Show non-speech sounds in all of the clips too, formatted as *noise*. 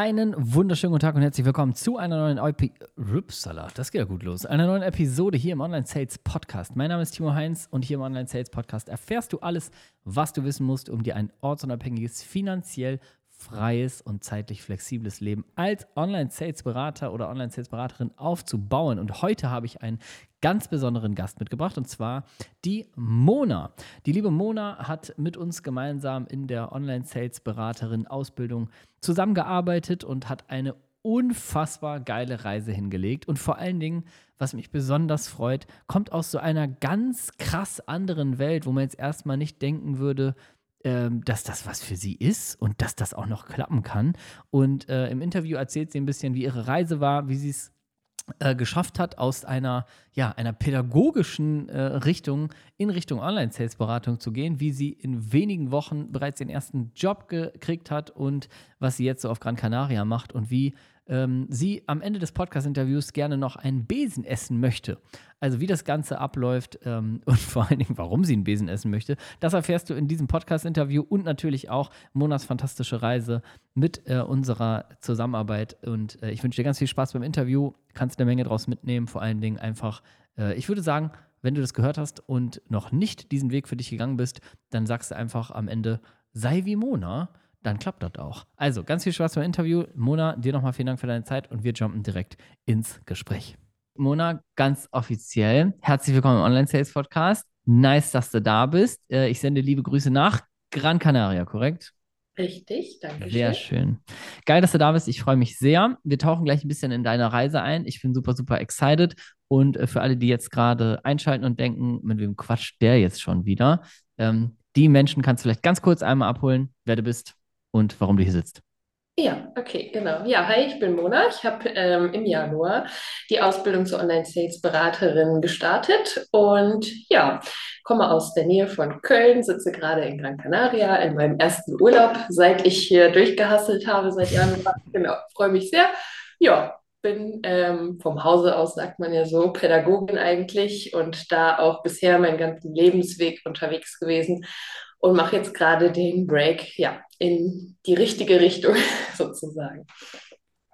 Einen wunderschönen guten Tag und herzlich willkommen zu einer neuen Epi Rupsala, das geht ja gut los. Einer neuen Episode hier im Online Sales Podcast. Mein Name ist Timo Heinz und hier im Online Sales Podcast erfährst du alles, was du wissen musst, um dir ein ortsunabhängiges, finanziell freies und zeitlich flexibles Leben als Online-Sales-Berater oder Online-Sales-Beraterin aufzubauen. Und heute habe ich einen ganz besonderen Gast mitgebracht und zwar die Mona. Die liebe Mona hat mit uns gemeinsam in der Online-Sales-Beraterin-Ausbildung zusammengearbeitet und hat eine unfassbar geile Reise hingelegt und vor allen Dingen, was mich besonders freut, kommt aus so einer ganz krass anderen Welt, wo man jetzt erstmal nicht denken würde, ähm, dass das was für sie ist und dass das auch noch klappen kann. Und äh, im Interview erzählt sie ein bisschen, wie ihre Reise war, wie sie es äh, geschafft hat, aus einer, ja, einer pädagogischen äh, Richtung in Richtung Online-Sales-Beratung zu gehen, wie sie in wenigen Wochen bereits den ersten Job gekriegt hat und was sie jetzt so auf Gran Canaria macht und wie ähm, sie am Ende des Podcast-Interviews gerne noch einen Besen essen möchte. Also wie das Ganze abläuft ähm, *laughs* und vor allen Dingen, warum sie einen Besen essen möchte, das erfährst du in diesem Podcast-Interview und natürlich auch Monas fantastische Reise mit äh, unserer Zusammenarbeit. Und äh, ich wünsche dir ganz viel Spaß beim Interview, kannst eine Menge draus mitnehmen, vor allen Dingen einfach, äh, ich würde sagen, wenn du das gehört hast und noch nicht diesen Weg für dich gegangen bist, dann sagst du einfach am Ende, sei wie Mona dann klappt das auch. Also, ganz viel Spaß beim Interview. Mona, dir nochmal vielen Dank für deine Zeit und wir jumpen direkt ins Gespräch. Mona, ganz offiziell, herzlich willkommen im Online-Sales Podcast. Nice, dass du da bist. Äh, ich sende liebe Grüße nach Gran Canaria, korrekt? Richtig, danke schön. Sehr schön. Geil, dass du da bist. Ich freue mich sehr. Wir tauchen gleich ein bisschen in deine Reise ein. Ich bin super, super excited. Und äh, für alle, die jetzt gerade einschalten und denken, mit wem quatscht der jetzt schon wieder? Ähm, die Menschen kannst du vielleicht ganz kurz einmal abholen, wer du bist und warum du hier sitzt. Ja, okay, genau. Ja, hi, ich bin Mona. Ich habe ähm, im Januar die Ausbildung zur Online-Sales-Beraterin gestartet und ja, komme aus der Nähe von Köln, sitze gerade in Gran Canaria in meinem ersten Urlaub, seit ich hier durchgehasselt habe, seit Januar. *laughs* Genau, freue mich sehr. Ja, bin ähm, vom Hause aus, sagt man ja so, Pädagogin eigentlich und da auch bisher meinen ganzen Lebensweg unterwegs gewesen und mache jetzt gerade den Break ja, in die richtige Richtung *laughs* sozusagen.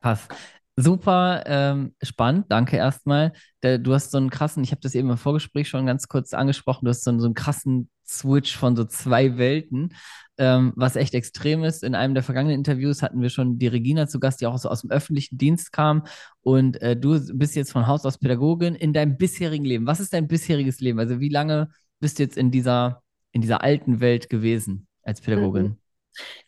Pass. Super ähm, spannend, danke erstmal. Du hast so einen krassen, ich habe das eben im Vorgespräch schon ganz kurz angesprochen, du hast so einen, so einen krassen Switch von so zwei Welten, ähm, was echt extrem ist. In einem der vergangenen Interviews hatten wir schon die Regina zu Gast, die auch so aus dem öffentlichen Dienst kam. Und äh, du bist jetzt von Haus aus Pädagogin in deinem bisherigen Leben. Was ist dein bisheriges Leben? Also wie lange bist du jetzt in dieser in dieser alten Welt gewesen als Pädagogin? Mhm.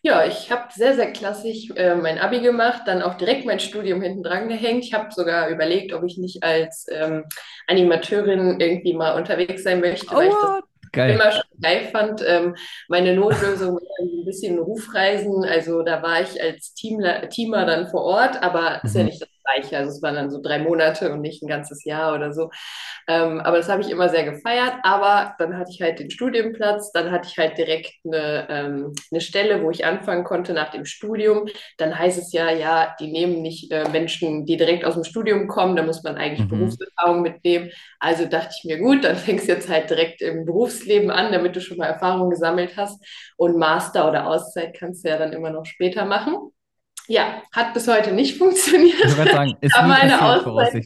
Ja, ich habe sehr, sehr klassisch äh, mein Abi gemacht, dann auch direkt mein Studium hinten dran gehängt. Ich habe sogar überlegt, ob ich nicht als ähm, Animateurin irgendwie mal unterwegs sein möchte, oh, weil ich das Geil. immer schon geil fand. Ähm, meine Notlösung war ein bisschen Rufreisen. Also da war ich als Teamler, Teamer dann vor Ort, aber mhm. ist ja mhm. nicht das Gleiche. Also es waren dann so drei Monate und nicht ein ganzes Jahr oder so. Ähm, aber das habe ich immer sehr gefeiert. Aber dann hatte ich halt den Studienplatz, dann hatte ich halt direkt eine, ähm, eine Stelle, wo ich anfangen konnte nach dem Studium. Dann heißt es ja, ja, die nehmen nicht äh, Menschen, die direkt aus dem Studium kommen, da muss man eigentlich mhm. Berufserfahrung mitnehmen. Also dachte ich mir, gut, dann fängst du jetzt halt direkt im Berufsleben an, damit du schon mal Erfahrung gesammelt hast. Und Master oder Auszeit kannst du ja dann immer noch später machen. Ja, hat bis heute nicht funktioniert. Ich würde sagen, ist da meine Auszeit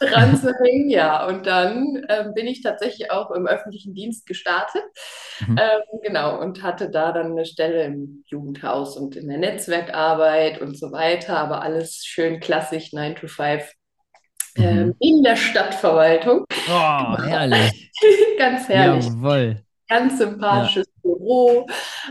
dran *laughs* zu hängen, ja. Und dann ähm, bin ich tatsächlich auch im öffentlichen Dienst gestartet. Mhm. Ähm, genau, und hatte da dann eine Stelle im Jugendhaus und in der Netzwerkarbeit und so weiter, aber alles schön klassisch, 9 to 5. Mhm. Ähm, in der Stadtverwaltung. Oh, herrlich. *laughs* Ganz herrlich. Jawohl ganz sympathisches. Büro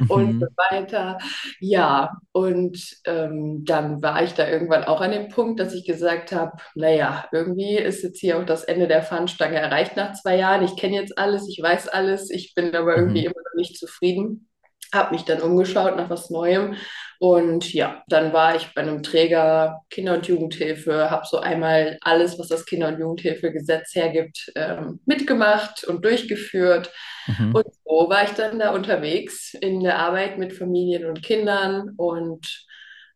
und mhm. so weiter. Ja, und ähm, dann war ich da irgendwann auch an dem Punkt, dass ich gesagt habe, naja, irgendwie ist jetzt hier auch das Ende der Fahnenstange erreicht nach zwei Jahren. Ich kenne jetzt alles, ich weiß alles, ich bin aber irgendwie mhm. immer noch nicht zufrieden habe mich dann umgeschaut nach was Neuem und ja, dann war ich bei einem Träger Kinder- und Jugendhilfe, habe so einmal alles, was das Kinder- und Jugendhilfegesetz hergibt, ähm, mitgemacht und durchgeführt. Mhm. Und so war ich dann da unterwegs in der Arbeit mit Familien und Kindern und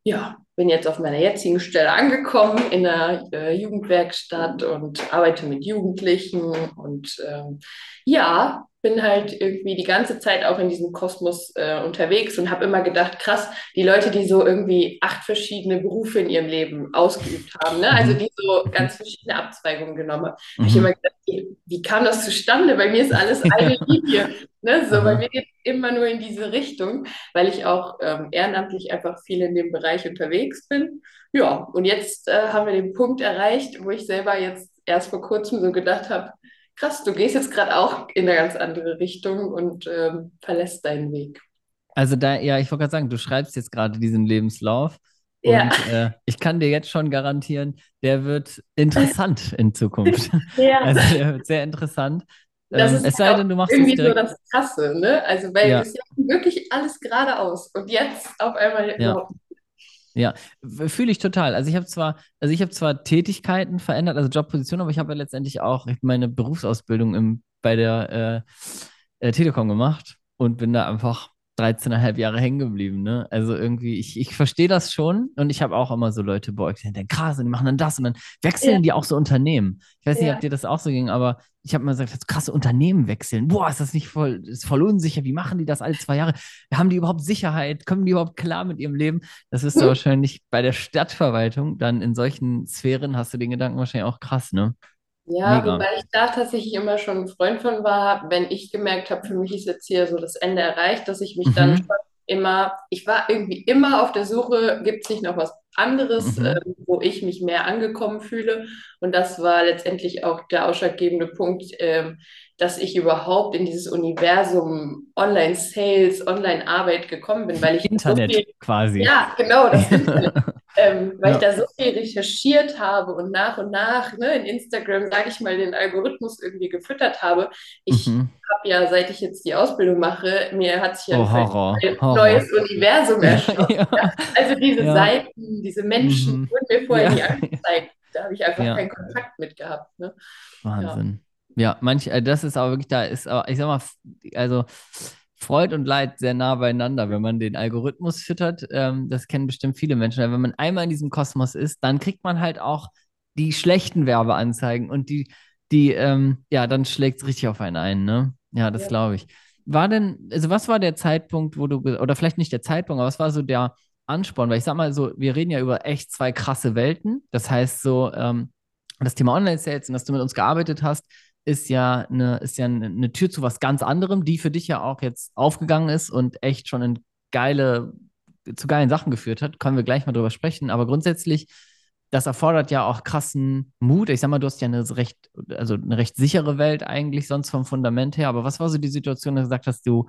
ja, bin jetzt auf meiner jetzigen Stelle angekommen in der äh, Jugendwerkstatt und arbeite mit Jugendlichen und ähm, ja, bin halt irgendwie die ganze Zeit auch in diesem Kosmos äh, unterwegs und habe immer gedacht, krass, die Leute, die so irgendwie acht verschiedene Berufe in ihrem Leben ausgeübt haben, ne? also mhm. die so ganz verschiedene Abzweigungen genommen haben, mhm. habe ich immer gedacht, wie kam das zustande? Bei mir ist alles *laughs* eine Linie. Ne? So, bei mir geht immer nur in diese Richtung, weil ich auch ähm, ehrenamtlich einfach viel in dem Bereich unterwegs bin. Ja, und jetzt äh, haben wir den Punkt erreicht, wo ich selber jetzt erst vor kurzem so gedacht habe, krass, du gehst jetzt gerade auch in eine ganz andere Richtung und ähm, verlässt deinen Weg. Also da, ja, ich wollte gerade sagen, du schreibst jetzt gerade diesen Lebenslauf. Und ja. äh, ich kann dir jetzt schon garantieren, der wird interessant *laughs* in Zukunft. ja. Also der wird sehr interessant. Das ähm, ist es sei denn, du machst irgendwie so das Krasse, ne? Also weil ja. es ja wirklich alles geradeaus und jetzt auf einmal ja. überhaupt ja, fühle ich total. Also ich habe zwar, also ich habe zwar Tätigkeiten verändert, also Jobposition, aber ich habe ja letztendlich auch meine Berufsausbildung im, bei der äh, äh, Telekom gemacht und bin da einfach 13,5 Jahre hängen geblieben, ne? Also irgendwie, ich, ich verstehe das schon und ich habe auch immer so Leute euch, die denken, krass, und die machen dann das und dann wechseln ja. die auch so Unternehmen. Ich weiß nicht, ja. ob dir das auch so ging, aber ich habe mal gesagt, das krasse Unternehmen wechseln. Boah, ist das nicht voll, ist voll unsicher. Wie machen die das alle zwei Jahre? Haben die überhaupt Sicherheit? Kommen die überhaupt klar mit ihrem Leben? Das ist hm. *laughs* wahrscheinlich bei der Stadtverwaltung, dann in solchen Sphären hast du den Gedanken wahrscheinlich auch krass, ne? Ja, Mega. wobei ich da tatsächlich immer schon ein Freund von war, wenn ich gemerkt habe, für mich ist jetzt hier so das Ende erreicht, dass ich mich mhm. dann immer, ich war irgendwie immer auf der Suche, gibt es nicht noch was anderes, mhm. äh, wo ich mich mehr angekommen fühle. Und das war letztendlich auch der ausschlaggebende Punkt, äh, dass ich überhaupt in dieses Universum Online-Sales, Online-Arbeit gekommen bin, weil ich Internet so viel, quasi. Ja, genau, das *laughs* Internet. ähm, weil ja. ich da so viel recherchiert habe und nach und nach ne, in Instagram, sage ich mal, den Algorithmus irgendwie gefüttert habe. Ich mhm. habe ja, seit ich jetzt die Ausbildung mache, mir hat sich ja oh, Horror, ein Horror. neues Universum *laughs* erschaffen. ja. Ja. Also diese Seiten, diese Menschen mhm. wurden mir vorher nie angezeigt. Da habe ich einfach keinen Kontakt mit gehabt. Ne? Wahnsinn. Ja, manch, äh, das ist aber wirklich, da ist, ich sag mal, also Freud und Leid sehr nah beieinander, wenn man den Algorithmus füttert. Ähm, das kennen bestimmt viele Menschen. Wenn man einmal in diesem Kosmos ist, dann kriegt man halt auch die schlechten Werbeanzeigen und die, die, ähm, ja, dann schlägt es richtig auf einen ein, ne? Ja, das ja. glaube ich. War denn, also was war der Zeitpunkt, wo du, oder vielleicht nicht der Zeitpunkt, aber was war so der Ansporn? Weil ich sag mal so, wir reden ja über echt zwei krasse Welten. Das heißt so, ähm, das Thema Online-Sales und dass du mit uns gearbeitet hast, ist ja eine, ist ja eine Tür zu was ganz anderem, die für dich ja auch jetzt aufgegangen ist und echt schon in geile, zu geilen Sachen geführt hat. Können wir gleich mal drüber sprechen. Aber grundsätzlich, das erfordert ja auch krassen Mut. Ich sag mal, du hast ja eine recht, also eine recht sichere Welt eigentlich sonst vom Fundament her. Aber was war so die Situation, dass du gesagt hast, du,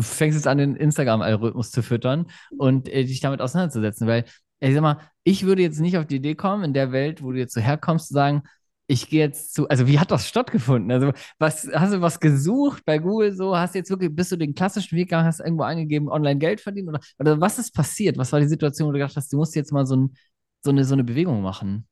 fängst jetzt an, den Instagram-Algorithmus zu füttern und äh, dich damit auseinanderzusetzen? Weil, ich sag mal, ich würde jetzt nicht auf die Idee kommen, in der Welt, wo du jetzt so herkommst, zu sagen, ich gehe jetzt zu, also wie hat das stattgefunden? Also was, hast du was gesucht bei Google so? Hast du jetzt wirklich, bist du den klassischen Weg gegangen, hast irgendwo eingegeben, online Geld verdienen oder, oder was ist passiert? Was war die Situation, wo du gedacht hast, du musst jetzt mal so, ein, so, eine, so eine Bewegung machen?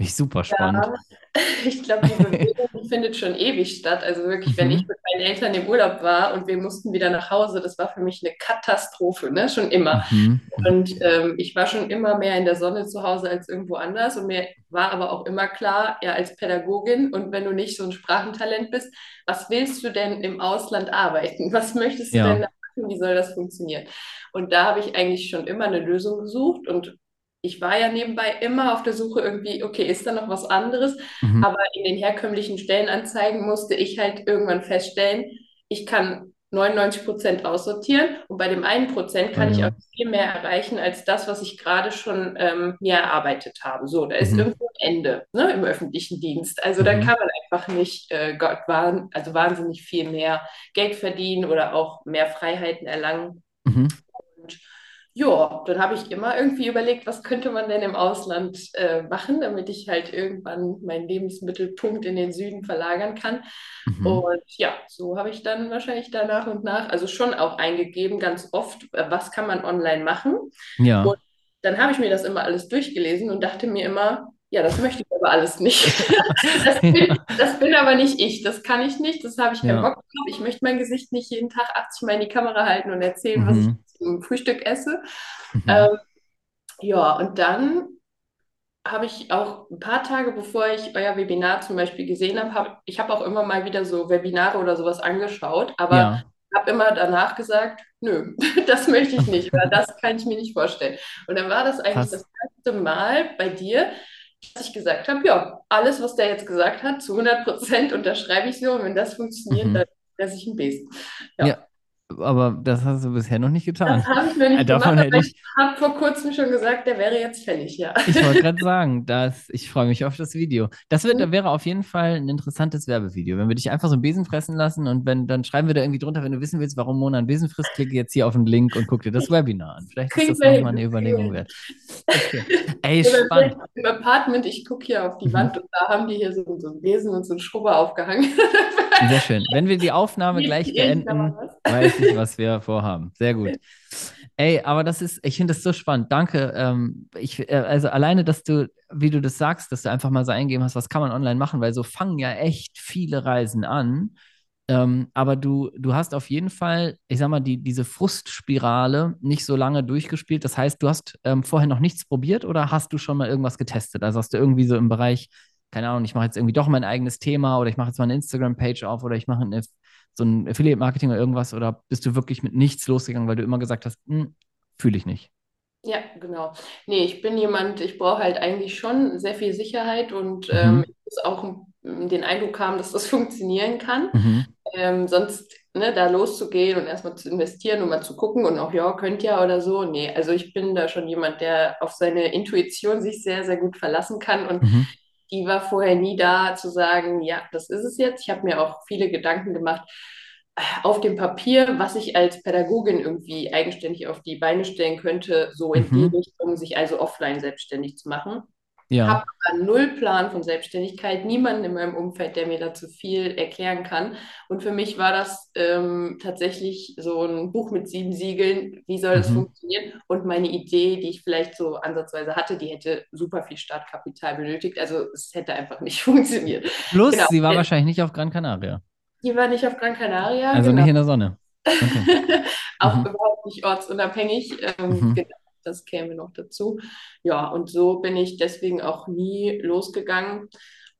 Ich super spannend. Ja, *laughs* ich glaube, die *laughs* Bewegung findet schon ewig statt. Also wirklich, wenn ich mhm. mit meinen Eltern im Urlaub war und wir mussten wieder nach Hause, das war für mich eine Katastrophe, ne? Schon immer. Mhm. Und ähm, ich war schon immer mehr in der Sonne zu Hause als irgendwo anders. Und mir war aber auch immer klar, ja, als Pädagogin und wenn du nicht so ein Sprachentalent bist, was willst du denn im Ausland arbeiten? *laughs* Was möchtest du ja. denn machen? Wie soll das funktionieren? Und da habe ich eigentlich schon immer eine Lösung gesucht und ich war ja nebenbei immer auf der Suche irgendwie, okay, ist da noch was anderes? Mhm. Aber in den herkömmlichen Stellenanzeigen musste ich halt irgendwann feststellen, ich kann 99 Prozent aussortieren und bei dem einen Prozent kann ja. ich auch viel mehr erreichen als das, was ich gerade schon ähm, mir erarbeitet habe. So, da ist mhm. irgendwo ein Ende ne, im öffentlichen Dienst. Also mhm. da kann man einfach nicht äh, Gott, also wahnsinnig viel mehr Geld verdienen oder auch mehr Freiheiten erlangen. Mhm. Ja, dann habe ich immer irgendwie überlegt, was könnte man denn im Ausland äh, machen, damit ich halt irgendwann meinen Lebensmittelpunkt in den Süden verlagern kann. Mhm. Und ja, so habe ich dann wahrscheinlich da nach und nach, also schon auch eingegeben, ganz oft, äh, was kann man online machen. Ja. Und dann habe ich mir das immer alles durchgelesen und dachte mir immer, ja, das möchte ich aber alles nicht. *laughs* das, bin, das, bin, aber nicht ich. Das kann ich nicht. Das habe ich keinen ja. Bock drauf. Ich möchte mein Gesicht nicht jeden Tag 80 Mal in die Kamera halten und erzählen, mhm. was ich zum Frühstück esse. Mhm. Ähm, Ja, und dann habe ich auch ein paar Tage, bevor ich euer Webinar zum Beispiel gesehen habe, hab, ich habe auch immer mal wieder so Webinare oder sowas angeschaut, aber Ja, habe immer danach gesagt, nö, *laughs* das möchte ich nicht oder das kann ich mir nicht vorstellen. Und dann war das eigentlich krass. das erste Mal bei dir, dass ich gesagt habe, ja, alles, was der jetzt gesagt hat, zu 100 Prozent unterschreibe ich so und wenn das funktioniert, dann Mhm. esse ich ein Besen. Ja. Ja, aber das hast du bisher noch nicht Das getan. habe ich noch Äh, nicht gemacht, Davon hätte aber ich ich, habe vor kurzem schon gesagt, der wäre jetzt fällig, ja. ich *laughs* wollte gerade sagen, dass ich freue mich auf das Video. Das wird, da wäre auf jeden Fall ein interessantes Werbevideo. Wenn wir dich einfach so einen Besen fressen lassen und wenn, dann schreiben wir da irgendwie drunter, wenn du wissen willst, warum Mona einen Besen frisst, klicke jetzt hier auf den Link und guck dir das Webinar an. Vielleicht ist Kriegen das wir nochmal eine. Überlegung wert. Okay. *laughs* Ey, Oder spannend. im Apartment, ich gucke hier auf die Mhm. Wand und da haben die hier so, so einen Besen und so einen Schrubber aufgehangen. Sehr schön. Wenn wir die Aufnahme gleich beenden, mal ich, was wir vorhaben. Sehr gut. Ey, aber das ist, ich finde das so spannend. Danke. Ähm, ich, äh, also alleine, dass du, wie du das sagst, dass du einfach mal so eingeben hast, was kann man online machen, weil so fangen ja echt viele Reisen an. Ähm, aber du, du hast auf jeden Fall, ich sag mal, die, diese Frustspirale nicht so lange durchgespielt. Das heißt, du hast ähm, vorher noch nichts probiert oder hast du schon mal irgendwas getestet? Also hast du irgendwie so im Bereich, keine Ahnung, ich mache jetzt irgendwie doch mein eigenes Thema oder ich mache jetzt mal eine Instagram-Page auf oder ich mache eine, so ein Affiliate-Marketing oder irgendwas oder bist du wirklich mit nichts losgegangen, weil du immer gesagt hast, hm, fühle ich nicht? Ja, genau. Nee, ich bin jemand, ich brauche halt eigentlich schon sehr viel Sicherheit und ähm, Mhm. ich muss auch ähm, den Eindruck haben, dass das *laughs* funktionieren kann. Mhm. Ähm, sonst, ne, da loszugehen und erstmal zu investieren und mal zu gucken und auch, ja, könnt ja oder so. Nee, also ich bin da schon jemand, der auf seine Intuition sich sehr, sehr gut verlassen kann und Mhm. Die war vorher nie da zu sagen, ja, das ist es jetzt. Ich habe mir auch viele Gedanken gemacht äh, auf dem Papier, was ich als Pädagogin irgendwie eigenständig auf die Beine stellen könnte, so in die Mhm. Richtung, sich also offline selbstständig zu machen. Ja. Habe aber null Plan von Selbstständigkeit, niemanden in meinem Umfeld, der mir dazu viel erklären kann. Und für mich war das ähm, tatsächlich so ein Buch mit sieben Siegeln. Wie soll das Mhm. funktionieren? Und meine Idee, die ich vielleicht so ansatzweise hatte, die hätte super viel Startkapital benötigt. Also es hätte einfach nicht *laughs* funktioniert. Genau. Plus, sie war wahrscheinlich nicht auf Gran Canaria. Die war nicht auf Gran Canaria, Also genau. nicht in der Sonne. *laughs* Okay. Auch Mhm. überhaupt nicht ortsunabhängig. Ähm, Mhm. genau, das käme noch dazu. Ja, und so bin ich deswegen auch nie losgegangen.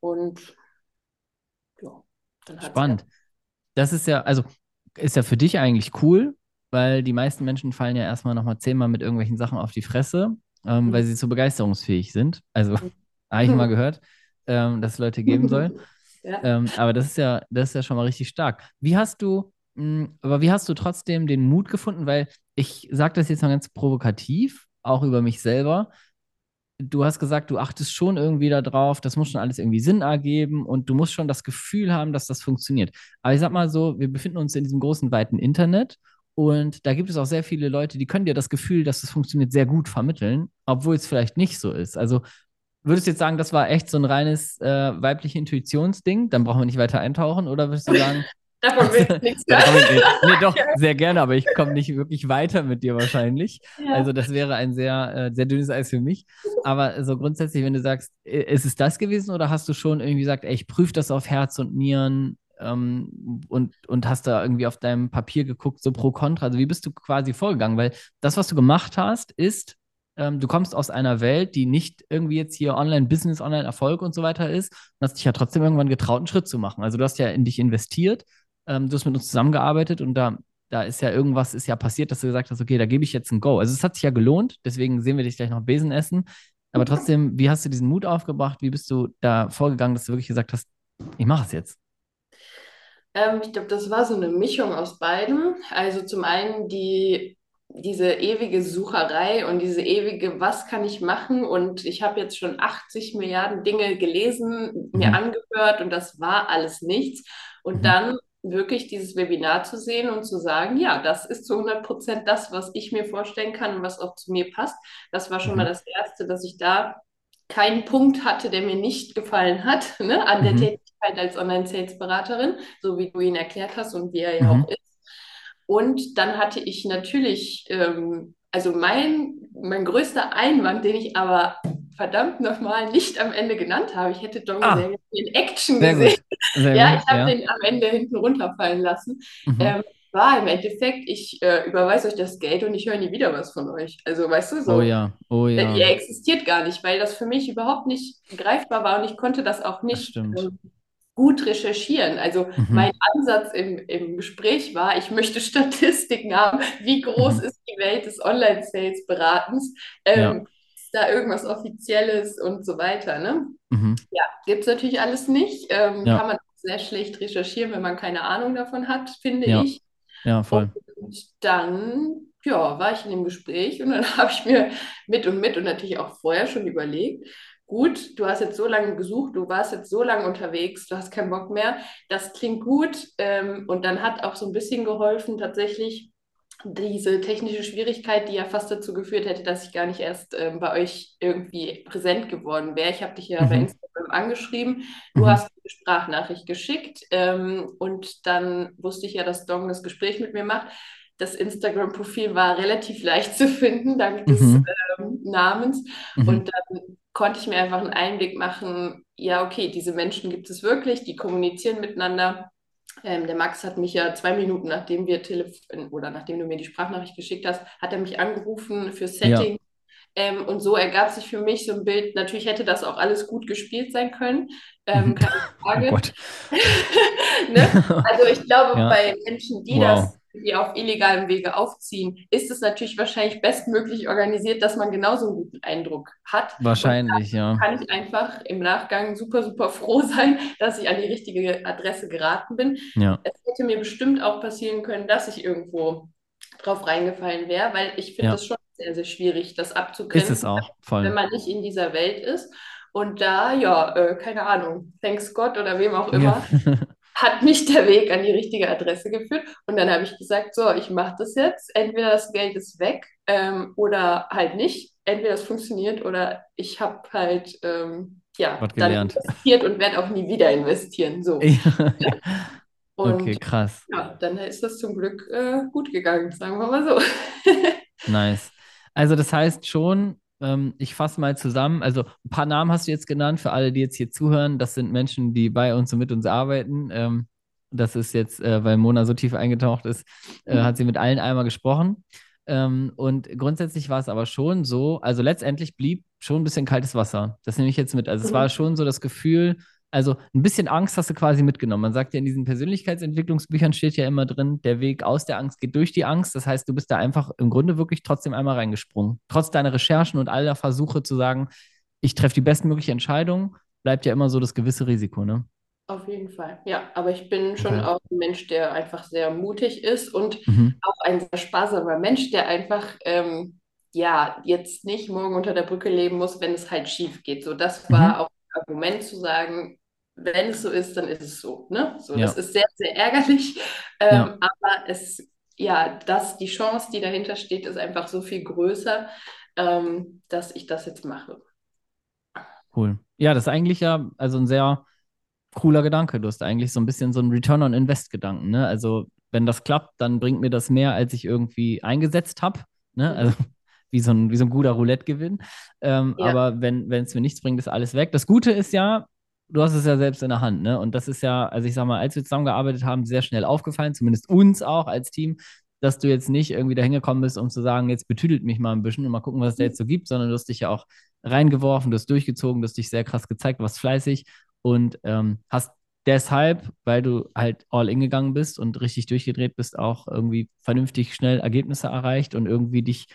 Und ja, dann hat Spannend. Das ist ja, also ist ja für dich eigentlich cool, weil die meisten Menschen fallen ja erstmal nochmal zehnmal mit irgendwelchen Sachen auf die Fresse, ähm, weil sie so begeisterungsfähig sind. Also *laughs* habe ich mal *laughs* gehört, ähm, dass es Leute geben soll. *laughs* Ja. Ähm, aber das ist ja, das ist ja schon mal richtig stark. Wie hast du, mh, aber wie hast du trotzdem den Mut gefunden? Weil ich sage das jetzt mal ganz provokativ, auch über mich selber. Du hast gesagt, du achtest schon irgendwie darauf, das muss schon alles irgendwie Sinn ergeben und du musst schon das Gefühl haben, dass das funktioniert. Aber ich sag mal so, wir befinden uns in diesem großen, weiten Internet und da gibt es auch sehr viele Leute, die können dir das Gefühl, dass es funktioniert, sehr gut vermitteln, obwohl es vielleicht nicht so ist. Also würdest du jetzt sagen, das war echt so ein reines äh, weibliche Intuitionsding? Dann brauchen wir nicht weiter eintauchen oder würdest du sagen, *laughs* Davon will ich *laughs* nichts ich, nee, doch, *laughs* sehr gerne, aber ich komme nicht wirklich weiter mit dir wahrscheinlich. Ja. Also das wäre ein sehr, äh, sehr dünnes Eis für mich. Aber so grundsätzlich, wenn du sagst, ist es das gewesen oder hast du schon irgendwie gesagt, ey, ich prüfe das auf Herz und Nieren ähm, und, und hast da irgendwie auf deinem Papier geguckt, so pro Contra? Also wie bist du quasi vorgegangen? Weil das, was du gemacht hast, ist, ähm, du kommst aus einer Welt, die nicht irgendwie jetzt hier Online-Business, Online-Erfolg und so weiter ist und hast dich ja trotzdem irgendwann getraut, einen Schritt zu machen. Also du hast ja in dich investiert ähm, du hast mit uns zusammengearbeitet und da, da ist ja irgendwas ist ja passiert, dass du gesagt hast, okay, da gebe ich jetzt ein Go. Also es hat sich ja gelohnt, deswegen sehen wir dich gleich noch Besen essen. Aber trotzdem, wie hast du diesen Mut aufgebracht? Wie bist du da vorgegangen, dass du wirklich gesagt hast, ich mache es jetzt? Ähm, ich glaube, das war so eine Mischung aus beidem. Also zum einen die, diese ewige Sucherei und diese ewige, was kann ich machen? Und ich habe jetzt schon 80 Milliarden Dinge gelesen, mir Mhm. angehört und das war alles nichts. Und Mhm. dann wirklich dieses Webinar zu sehen und zu sagen, ja, das ist zu 100 Prozent das, was ich mir vorstellen kann und was auch zu mir passt. Das war schon mal Mhm. das Erste, dass ich da keinen Punkt hatte, der mir nicht gefallen hat, *laughs* ne, an der Mhm. Tätigkeit als Online-Sales-Beraterin, so wie du ihn erklärt hast und wie er ja Mhm. auch ist. Und dann hatte ich natürlich, ähm, also mein, mein größter Einwand, den ich aber verdammt nochmal nicht am Ende genannt habe, ich hätte Dom Ah. sehr in Action Sehr gesehen. gut. Sehr Ja, ich habe Ja. den am Ende hinten runterfallen lassen. Mhm. Ähm, war im Endeffekt, ich äh, überweise euch das Geld und ich höre nie wieder was von euch. Also weißt du, so. Oh ja, oh ja. Ihr existiert gar nicht, weil das für mich überhaupt nicht greifbar war und ich konnte das auch nicht ähm, gut recherchieren. Also mhm. mein Ansatz im, im Gespräch war, ich möchte Statistiken haben, wie groß mhm. ist die Welt des Online-Sales-Beratens. Ähm, ja da irgendwas Offizielles und so weiter. Ne? Mhm. Ja, gibt es natürlich alles nicht. Ähm, ja. Kann man sehr schlecht recherchieren, wenn man keine Ahnung davon hat, finde ja. ich. Ja, voll. Und dann ja, war ich in dem Gespräch und dann *laughs* habe ich mir mit und mit und natürlich auch vorher schon überlegt, gut, du hast jetzt so lange gesucht, du warst jetzt so lange unterwegs, du hast keinen Bock mehr, das klingt gut ähm, und dann hat auch so ein bisschen geholfen tatsächlich, diese technische Schwierigkeit, die ja fast dazu geführt hätte, dass ich gar nicht erst ähm, bei euch irgendwie präsent geworden wäre. Ich habe dich ja mhm. bei Instagram angeschrieben, du mhm. hast eine Sprachnachricht geschickt ähm, und dann wusste ich ja, dass Dong das Gespräch mit mir macht. Das Instagram-Profil war relativ leicht *laughs* zu finden, dank des mhm. ähm, Namens. Mhm. Und dann konnte ich mir einfach einen Einblick machen, ja, okay, diese Menschen gibt es wirklich, die kommunizieren miteinander ähm, der Max hat mich ja zwei Minuten nachdem wir telefon oder nachdem du mir die Sprachnachricht geschickt hast, hat er mich angerufen für Setting. Ja. Ähm, und so ergab sich für mich so ein Bild. Natürlich hätte das auch alles gut gespielt sein können, ähm, *laughs* keine Frage. Oh *laughs* ne? Also ich glaube, ja. bei Menschen, die wow. das die auf illegalem Wege aufziehen, ist es natürlich wahrscheinlich bestmöglich organisiert, dass man genauso einen guten Eindruck hat. Wahrscheinlich, ja. Kann ich einfach im Nachgang super, super froh *laughs* sein, dass ich an die richtige Adresse geraten bin. Ja. Es hätte mir bestimmt auch passieren können, dass ich irgendwo drauf reingefallen wäre, weil ich finde ja. das schon sehr, sehr schwierig, das abzugrenzen. Ist es auch, voll. Wenn man nicht in dieser Welt ist. Und da, ja, äh, keine Ahnung, thanks Gott oder wem auch immer, ja. *laughs* hat mich der Weg an die richtige Adresse geführt. Und dann habe ich gesagt, so, ich mache das jetzt. Entweder das Geld ist weg ähm, oder halt nicht. Entweder es funktioniert oder ich habe halt ähm, ja, dann investiert und werde auch nie wieder investieren. So. *laughs* Ja. Und, okay, krass. Ja, dann ist das zum Glück äh, gut gegangen, sagen wir mal so. *laughs* nice. Also das heißt schon, ähm, ich fasse mal zusammen. Also ein paar Namen hast du jetzt genannt für alle, die jetzt hier zuhören. Das sind Menschen, die bei uns und mit uns arbeiten. Ähm, das ist jetzt, äh, weil Mona so tief eingetaucht ist, äh, hat sie mit allen einmal gesprochen. Ähm, und grundsätzlich war es aber schon so, also letztendlich blieb schon ein bisschen kaltes Wasser. Das nehme ich jetzt mit. Also es war mhm. schon so das Gefühl, also ein bisschen Angst hast du quasi mitgenommen. Man sagt ja in diesen Persönlichkeitsentwicklungsbüchern steht ja immer drin, der Weg aus der Angst geht durch die Angst. Das heißt, du bist da einfach im Grunde wirklich trotzdem einmal reingesprungen. Trotz deiner Recherchen und all der Versuche zu sagen, ich treffe die bestmögliche Entscheidung, bleibt ja immer so das gewisse Risiko, ne? Auf jeden Fall, ja. Aber ich bin schon okay. auch ein Mensch, der einfach sehr mutig ist und mhm. auch ein sehr sparsamer Mensch, der einfach ähm, ja jetzt nicht morgen unter der Brücke leben muss, wenn es halt schief geht. So, das war mhm. auch Argument zu sagen, wenn es so ist, dann ist es so. Ne? so ja. Das ist sehr, sehr ärgerlich. *laughs* Ähm, ja. Aber es, ja, das, die Chance, die dahinter steht, ist einfach so viel größer, ähm, dass ich das jetzt mache. Cool. Ja, das ist eigentlich ja also ein sehr cooler Gedanke. Du hast eigentlich so ein bisschen so einen Return on Invest-Gedanken. Ne? Also, wenn das klappt, dann bringt mir das mehr, als ich irgendwie eingesetzt habe. Ne? Mhm. Also, wie so ein, wie so ein guter Roulette-Gewinn. Ähm, ja. Aber wenn es mir nichts bringt, ist alles weg. Das Gute ist ja, du hast es ja selbst in der Hand, ne? Und das ist ja, also ich sag mal, als wir zusammengearbeitet haben, sehr schnell aufgefallen, zumindest uns auch als Team, dass du jetzt nicht irgendwie dahin gekommen bist, um zu sagen, jetzt betüdelt mich mal ein bisschen und mal gucken, was es da jetzt so gibt, sondern du hast dich ja auch reingeworfen, du hast durchgezogen, du hast dich sehr krass gezeigt, warst fleißig und ähm, hast deshalb, weil du halt all in gegangen bist und richtig durchgedreht bist, auch irgendwie vernünftig schnell Ergebnisse erreicht und irgendwie dich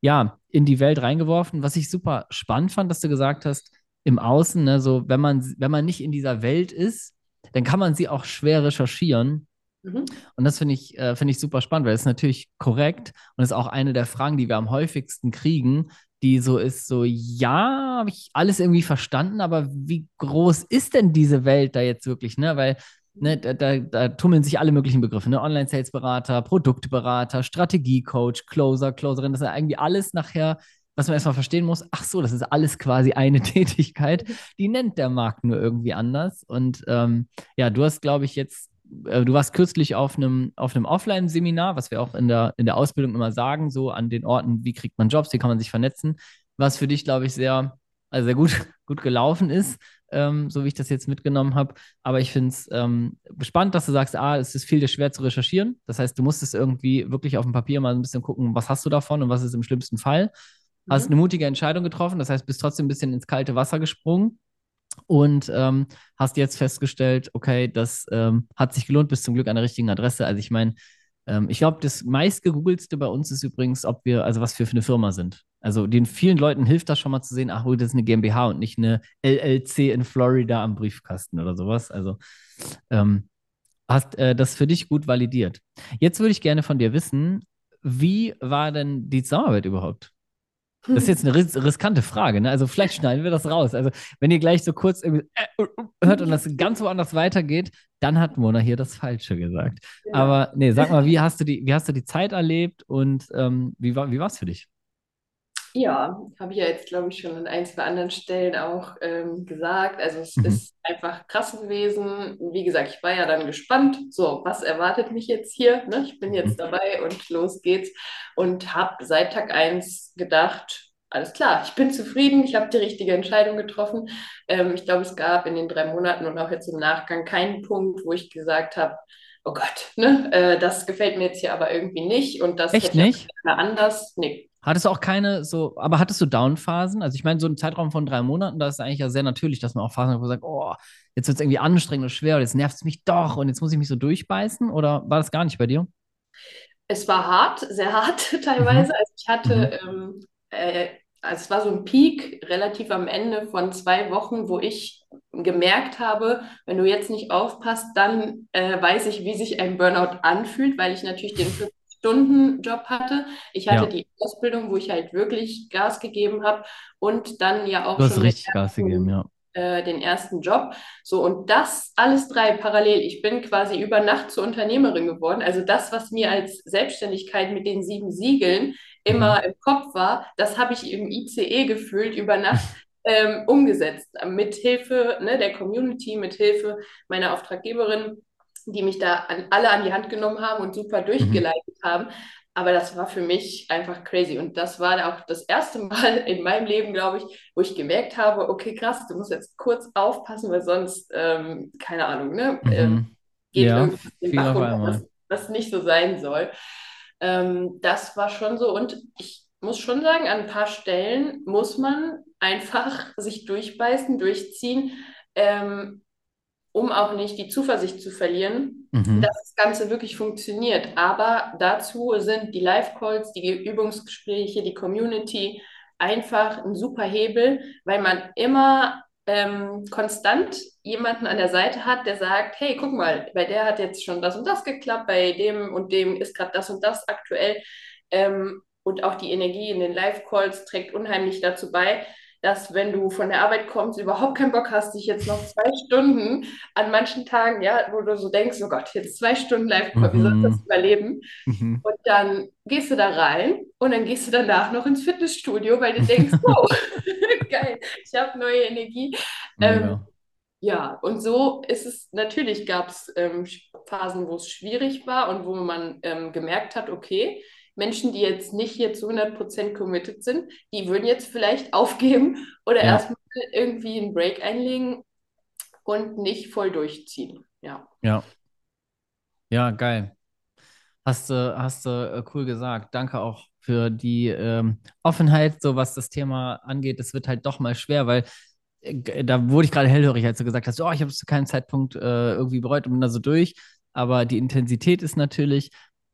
ja, in die Welt reingeworfen. Was ich super spannend fand, dass du gesagt hast, im Außen, ne, so wenn man, wenn man nicht in dieser Welt ist, dann kann man sie auch schwer recherchieren. Mhm. Und das finde ich, äh, find ich super spannend, weil es ist natürlich korrekt und ist auch eine der Fragen, die wir am häufigsten kriegen, die so ist, so, ja, habe ich alles irgendwie verstanden, aber wie groß ist denn diese Welt da jetzt wirklich, ne? Weil Ne, da, da, da, tummeln sich alle möglichen Begriffe. Ne? Online-Sales-Berater, Produktberater, Strategie-Coach, Closer, Closerin. Das ist eigentlich alles nachher, was man erstmal verstehen muss. Ach so, das ist alles quasi eine *laughs* Tätigkeit. Die nennt der Markt nur irgendwie anders. Und ähm, ja, du hast, glaube ich, jetzt, äh, du warst kürzlich auf einem, auf Offline-Seminar, was wir auch in der, in der Ausbildung immer sagen, so an den Orten, wie kriegt man Jobs, wie kann man sich vernetzen. Was für dich, glaube ich, sehr also sehr gut, *laughs* gut gelaufen ist, ähm, so wie ich das jetzt mitgenommen habe. Aber ich finde es ähm, spannend, dass du sagst, ah, es ist viel schwer zu recherchieren. Das heißt, du musstest irgendwie wirklich auf dem Papier mal ein bisschen gucken, was hast du davon und was ist im schlimmsten Fall. Mhm. Hast eine mutige Entscheidung getroffen, das heißt, bist trotzdem ein bisschen ins kalte Wasser gesprungen und ähm, hast jetzt festgestellt, okay, das ähm, hat sich gelohnt, bis zum Glück an der richtigen Adresse. Also ich meine, ähm, ich glaube, das meistgegoogelste bei uns ist übrigens, ob wir, also was wir für eine Firma sind. Also den vielen Leuten hilft das schon mal zu sehen, ach, das ist eine GmbH und nicht eine LLC in Florida am Briefkasten oder sowas. Also ähm, hast äh, das für dich gut validiert. Jetzt würde ich gerne von dir wissen, wie war denn die Zusammenarbeit überhaupt? Das ist jetzt eine ris riskante Frage, ne? Also vielleicht schneiden wir das raus. Also wenn ihr gleich so kurz irgendwie äh, hört und das ganz woanders weitergeht, dann hat Mona hier das Falsche gesagt. Ja. Aber nee, sag mal, wie hast du die, wie hast du die Zeit erlebt und ähm, wie war, wie war es für dich? Ja, habe ich ja jetzt, glaube ich, schon an ein, zwei anderen Stellen auch ähm, gesagt. Also es mhm. ist einfach krass gewesen. Wie gesagt, ich war ja dann gespannt, so, was erwartet mich jetzt hier? Ne? Ich bin jetzt mhm. dabei und los geht's. Und habe seit Tag 1 gedacht, alles klar, ich bin zufrieden, ich habe die richtige Entscheidung getroffen. Ähm, ich glaube, es gab in den drei Monaten und auch jetzt im Nachgang keinen Punkt, wo ich gesagt habe, oh Gott, ne, äh, das gefällt mir jetzt hier aber irgendwie nicht und das Echt nicht? anders. Nee, Hattest du auch keine so, aber hattest du Downphasen? Also ich meine, so ein Zeitraum von drei Monaten, da ist eigentlich ja sehr natürlich, dass man auch Phasen hat, wo man sagt, oh, jetzt wird es irgendwie anstrengend und schwer und jetzt nervt es mich doch und jetzt muss ich mich so durchbeißen oder war das gar nicht bei dir? Es war hart, sehr hart *laughs* teilweise. Mhm. Also ich hatte, mhm. ähm, äh, also es war so ein Peak relativ am Ende von zwei Wochen, wo ich gemerkt habe, wenn du jetzt nicht aufpasst, dann äh, weiß ich, wie sich ein Burnout anfühlt, weil ich natürlich den *laughs* Stunden-Job hatte. Ich hatte ja. die Ausbildung, wo ich halt wirklich Gas gegeben habe und dann ja auch du hast schon richtig ersten, Gas gegeben, ja. Äh, den ersten Job. So, und das alles drei parallel. Ich bin quasi über Nacht zur Unternehmerin geworden. Also das, was mir als Selbstständigkeit mit den sieben Siegeln immer mhm. im Kopf war, das habe ich im ICE gefühlt über Nacht. *laughs* Ähm, umgesetzt, mit Hilfe ne, der Community, mit Hilfe meiner Auftraggeberin, die mich da an, alle an die Hand genommen haben und super durchgeleitet mhm. haben. Aber das war für mich einfach crazy. Und das war auch das erste Mal *laughs* in meinem Leben, glaube ich, wo ich gemerkt habe, okay, krass, du musst jetzt kurz aufpassen, weil sonst, ähm, keine Ahnung, ne? Mhm. Ähm, geht ja, irgendwas den Bach runter, was, was nicht so sein soll. Ähm, das war schon so. Und ich muss schon sagen, an ein paar Stellen muss man einfach *laughs* sich durchbeißen, durchziehen. Ähm, um auch nicht die Zuversicht zu verlieren, mhm. dass das Ganze wirklich funktioniert. Aber dazu sind die Live-Calls, die Übungsgespräche, die Community einfach ein super Hebel, weil man immer ähm, konstant jemanden an der Seite hat, der sagt, hey, guck mal, bei der hat jetzt schon das und das geklappt, bei dem und dem ist gerade das und das aktuell. Ähm, und auch die Energie in den Live-Calls trägt unheimlich dazu bei, dass wenn du von der Arbeit kommst, überhaupt keinen Bock hast, dich jetzt noch zwei Stunden an manchen Tagen, ja, wo du so denkst, oh Gott, jetzt zwei Stunden Live-Call, wie soll ich das mhm. überleben? Mhm. Und dann gehst du da rein und dann gehst du danach noch ins Fitnessstudio, weil du denkst, *laughs* wow, *laughs* geil, ich habe neue Energie. Ähm, ja, und so ist es, natürlich gab es ähm, Phasen, wo es schwierig war und wo man ähm, gemerkt hat, okay, Menschen, die jetzt nicht hier zu 100% committed sind, die würden jetzt vielleicht *laughs* aufgeben oder ja. erstmal irgendwie einen Break einlegen und nicht voll durchziehen. Ja. Ja. Ja, geil. Hast du, hast du äh, cool gesagt. Danke auch für die ähm, Offenheit, so was das Thema angeht. Es wird halt doch mal schwer, weil äh, da wurde ich gerade hellhörig, als du gesagt hast, oh, ich habe es zu keinem Zeitpunkt äh, irgendwie bereut und bin da so durch. Aber die Intensität ist natürlich,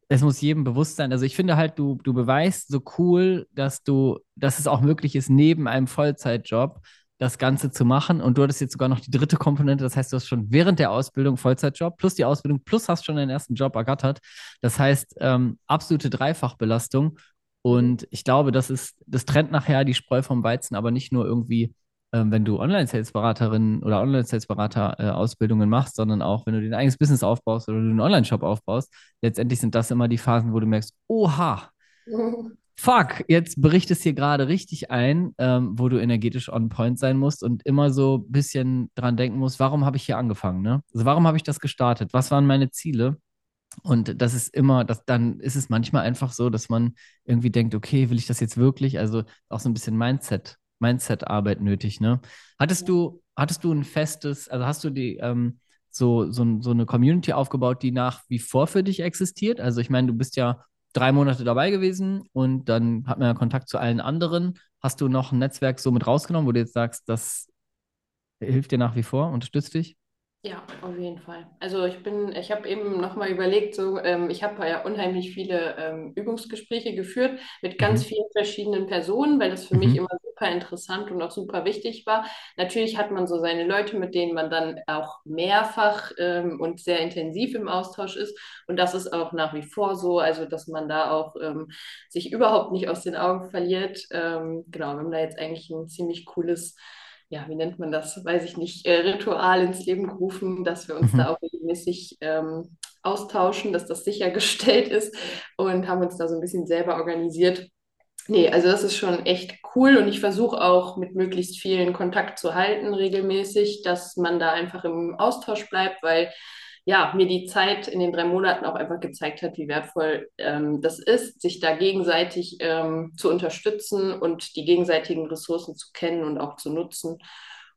es muss jedem bewusst sein. Also ich finde halt, du, du beweist so cool, dass du, dass es auch möglich ist, neben einem Vollzeitjob das Ganze zu machen. Und du hattest jetzt sogar noch die dritte Komponente, das heißt, du hast schon während der Ausbildung Vollzeitjob plus die Ausbildung plus hast schon deinen ersten Job ergattert. Das heißt, ähm, absolute Dreifachbelastung. Und ich glaube, das ist, das trennt nachher die Spreu vom Weizen, aber nicht nur irgendwie wenn du Online-Sales-Beraterin oder Online-Sales-Berater-Ausbildungen äh, machst, sondern auch, wenn du dein eigenes Business aufbaust oder du einen Online-Shop aufbaust. Letztendlich sind das immer die Phasen, wo du merkst, oha, *laughs* fuck, jetzt berichtest hier gerade richtig ein, ähm, wo du energetisch on point sein musst und immer so ein bisschen dran denken musst, warum habe ich hier angefangen, ne? Also warum habe ich das gestartet? Was waren meine Ziele? Und das ist immer, das, dann ist es manchmal einfach so, dass man irgendwie denkt, okay, will ich das jetzt wirklich? Also auch so ein bisschen Mindset Mindset-Arbeit nötig, ne? Hattest du, hattest du ein festes, also hast du die, ähm, so, so, so eine Community aufgebaut, die nach wie vor für dich existiert? Also ich meine, du bist ja drei Monate dabei gewesen und dann hat man ja Kontakt zu allen anderen. Hast du noch ein Netzwerk so mit rausgenommen, wo du jetzt sagst, das hilft dir nach wie vor, unterstützt dich? Ja, auf jeden Fall. Also ich bin, ich habe eben nochmal überlegt, so, ähm, ich habe ja unheimlich viele ähm, Übungsgespräche geführt mit ganz Mhm. vielen verschiedenen Personen, weil das für mich Mhm. immer super interessant und auch super wichtig war. Natürlich hat man so seine Leute, mit denen man dann auch mehrfach ähm, und sehr intensiv im Austausch ist. Und das ist auch nach wie vor so, also dass man da auch ähm, sich überhaupt nicht aus den Augen verliert. Ähm, genau, wir haben da jetzt eigentlich ein ziemlich cooles ja, wie nennt man das, weiß ich nicht, äh, Ritual ins Leben gerufen, dass wir uns da Mhm. auch regelmäßig ähm, austauschen, dass das sichergestellt ist und haben uns da so ein bisschen selber organisiert. Nee, also das ist schon echt cool und ich versuche auch mit möglichst vielen Kontakt zu halten regelmäßig, dass man da einfach im Austausch bleibt, weil ja, mir die Zeit in den drei Monaten auch einfach gezeigt hat, wie wertvoll ähm, das ist, sich da gegenseitig ähm, zu unterstützen und die gegenseitigen Ressourcen zu kennen und auch zu nutzen.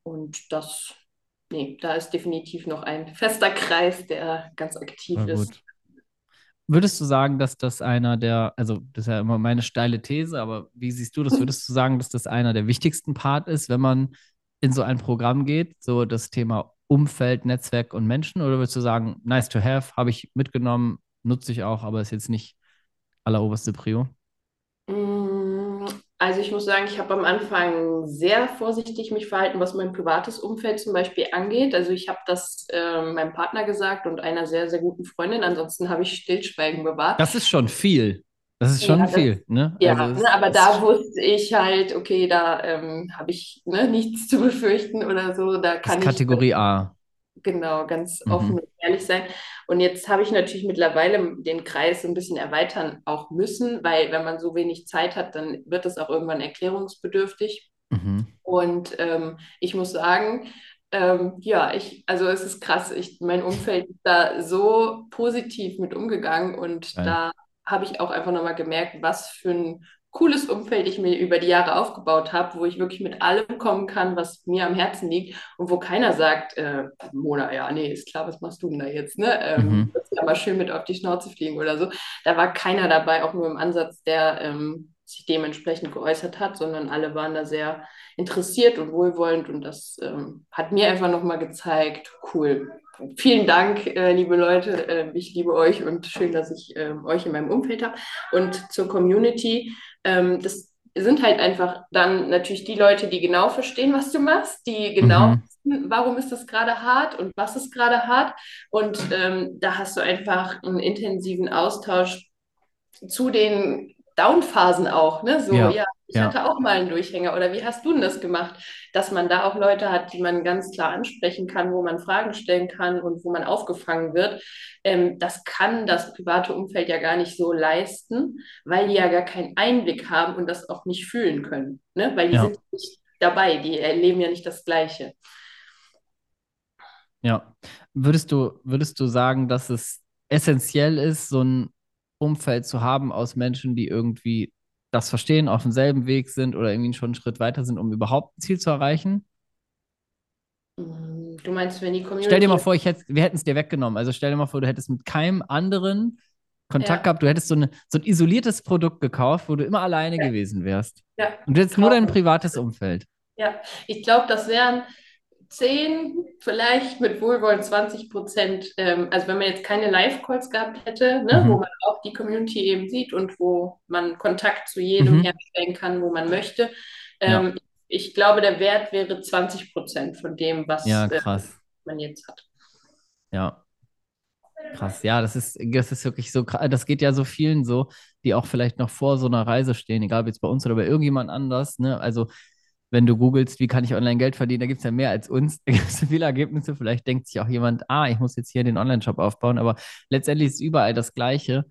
Und das, nee, da ist definitiv noch ein fester Kreis, der ganz aktiv ist. Würdest du sagen, dass das einer der, also das ist ja immer meine steile These, aber wie siehst du das? *laughs* Würdest du sagen, dass das einer der wichtigsten Part ist, wenn man in so ein Programm geht, so das Thema Umfeld, Netzwerk und Menschen? Oder würdest du sagen, nice to have, habe ich mitgenommen, nutze ich auch, aber ist jetzt nicht alleroberste Prio? Mm, Also ich muss sagen, ich habe am Anfang sehr vorsichtig mich verhalten, was mein privates Umfeld zum Beispiel angeht. Also ich habe das ähm, meinem Partner gesagt und einer sehr, sehr guten Freundin. Ansonsten habe ich Stillschweigen bewahrt. Das ist schon viel. Das ist schon Ja, das, viel, ne? Also ja, ne, aber da wusste ich halt, okay, da ähm, habe ich ne, *laughs* nichts zu befürchten oder so. Da ist kann ich Kategorie A. Genau, ganz offen Mhm. und ehrlich sein. Und jetzt habe ich natürlich mittlerweile den Kreis so ein bisschen erweitern auch müssen, weil wenn man so wenig Zeit hat, dann wird es auch irgendwann erklärungsbedürftig. Mhm. Und ähm, ich muss sagen, ähm, ja, ich, also es ist krass, ich, mein Umfeld ist da so positiv mit umgegangen und Geil. da habe ich auch einfach nochmal gemerkt, was für ein cooles Umfeld ich mir über die Jahre aufgebaut habe, wo ich wirklich mit allem kommen kann, was mir am Herzen liegt und wo keiner sagt, äh, Mona, ja, nee, ist klar, was machst du denn da jetzt, ne? Ähm, Mhm. willst du ja mal schön mit auf die Schnauze fliegen oder so. Da war keiner dabei, auch nur im Ansatz, der ähm, sich dementsprechend geäußert hat, sondern alle waren da sehr interessiert und wohlwollend und das ähm, hat mir einfach nochmal gezeigt, cool. Vielen Dank, äh, liebe Leute. Äh, ich liebe euch und schön, dass ich äh, euch in meinem Umfeld habe. Und zur Community, ähm, das sind halt einfach dann natürlich die Leute, die genau verstehen, was du machst, die genau Mhm. wissen, warum ist das gerade hart und was ist gerade hart. Und ähm, da hast du einfach einen intensiven Austausch zu den Downphasen auch, ne? So, Ja, ja, ich ja, hatte auch mal einen Durchhänger oder wie hast du denn das gemacht? Dass man da auch Leute hat, die man ganz klar ansprechen kann, wo man Fragen stellen kann und wo man aufgefangen wird. Ähm, das kann das private Umfeld ja gar nicht so leisten, weil die ja gar keinen Einblick haben und das auch nicht fühlen können, ne? Weil die ja, sind nicht dabei, die erleben ja nicht das Gleiche. ja. Würdest du, würdest du sagen, dass es essentiell ist, so ein Umfeld zu haben aus Menschen, die irgendwie das verstehen, auf demselben Weg sind oder irgendwie schon einen Schritt weiter sind, um überhaupt ein Ziel zu erreichen? Mm, Du meinst, wenn die Stell dir mal Community, vor, ich hätte, wir hätten es dir weggenommen. Also stell dir mal vor, du hättest mit keinem anderen Kontakt ja, gehabt, du hättest so, eine, so ein isoliertes Produkt gekauft, wo du immer alleine ja, gewesen wärst. ja, Und du hättest nur dein traurig. privates Umfeld. Ja, ich glaube, das wären 10, vielleicht mit Wohlwollen 20 Prozent. Ähm, also wenn man jetzt keine Live-Calls gehabt hätte, ne, wo Mhm. man auch die Community eben sieht und wo man Kontakt zu jedem Mhm. herstellen kann, wo man möchte. Ja, Ähm, ich glaube, der Wert wäre 20 Prozent von dem, was ja, äh, krass. man jetzt hat. Ja. Krass, ja, das ist, das ist wirklich so, kra- das geht ja so vielen so, die auch vielleicht noch vor so einer Reise stehen, egal ob jetzt bei uns oder bei irgendjemand anders, ne? Also, wenn du googelst, wie kann ich online Geld verdienen, da gibt es ja mehr als uns, *laughs* da gibt es viele Ergebnisse, vielleicht denkt sich auch jemand, ah, ich muss jetzt hier den Online-Shop aufbauen, aber letztendlich ist überall das Gleiche,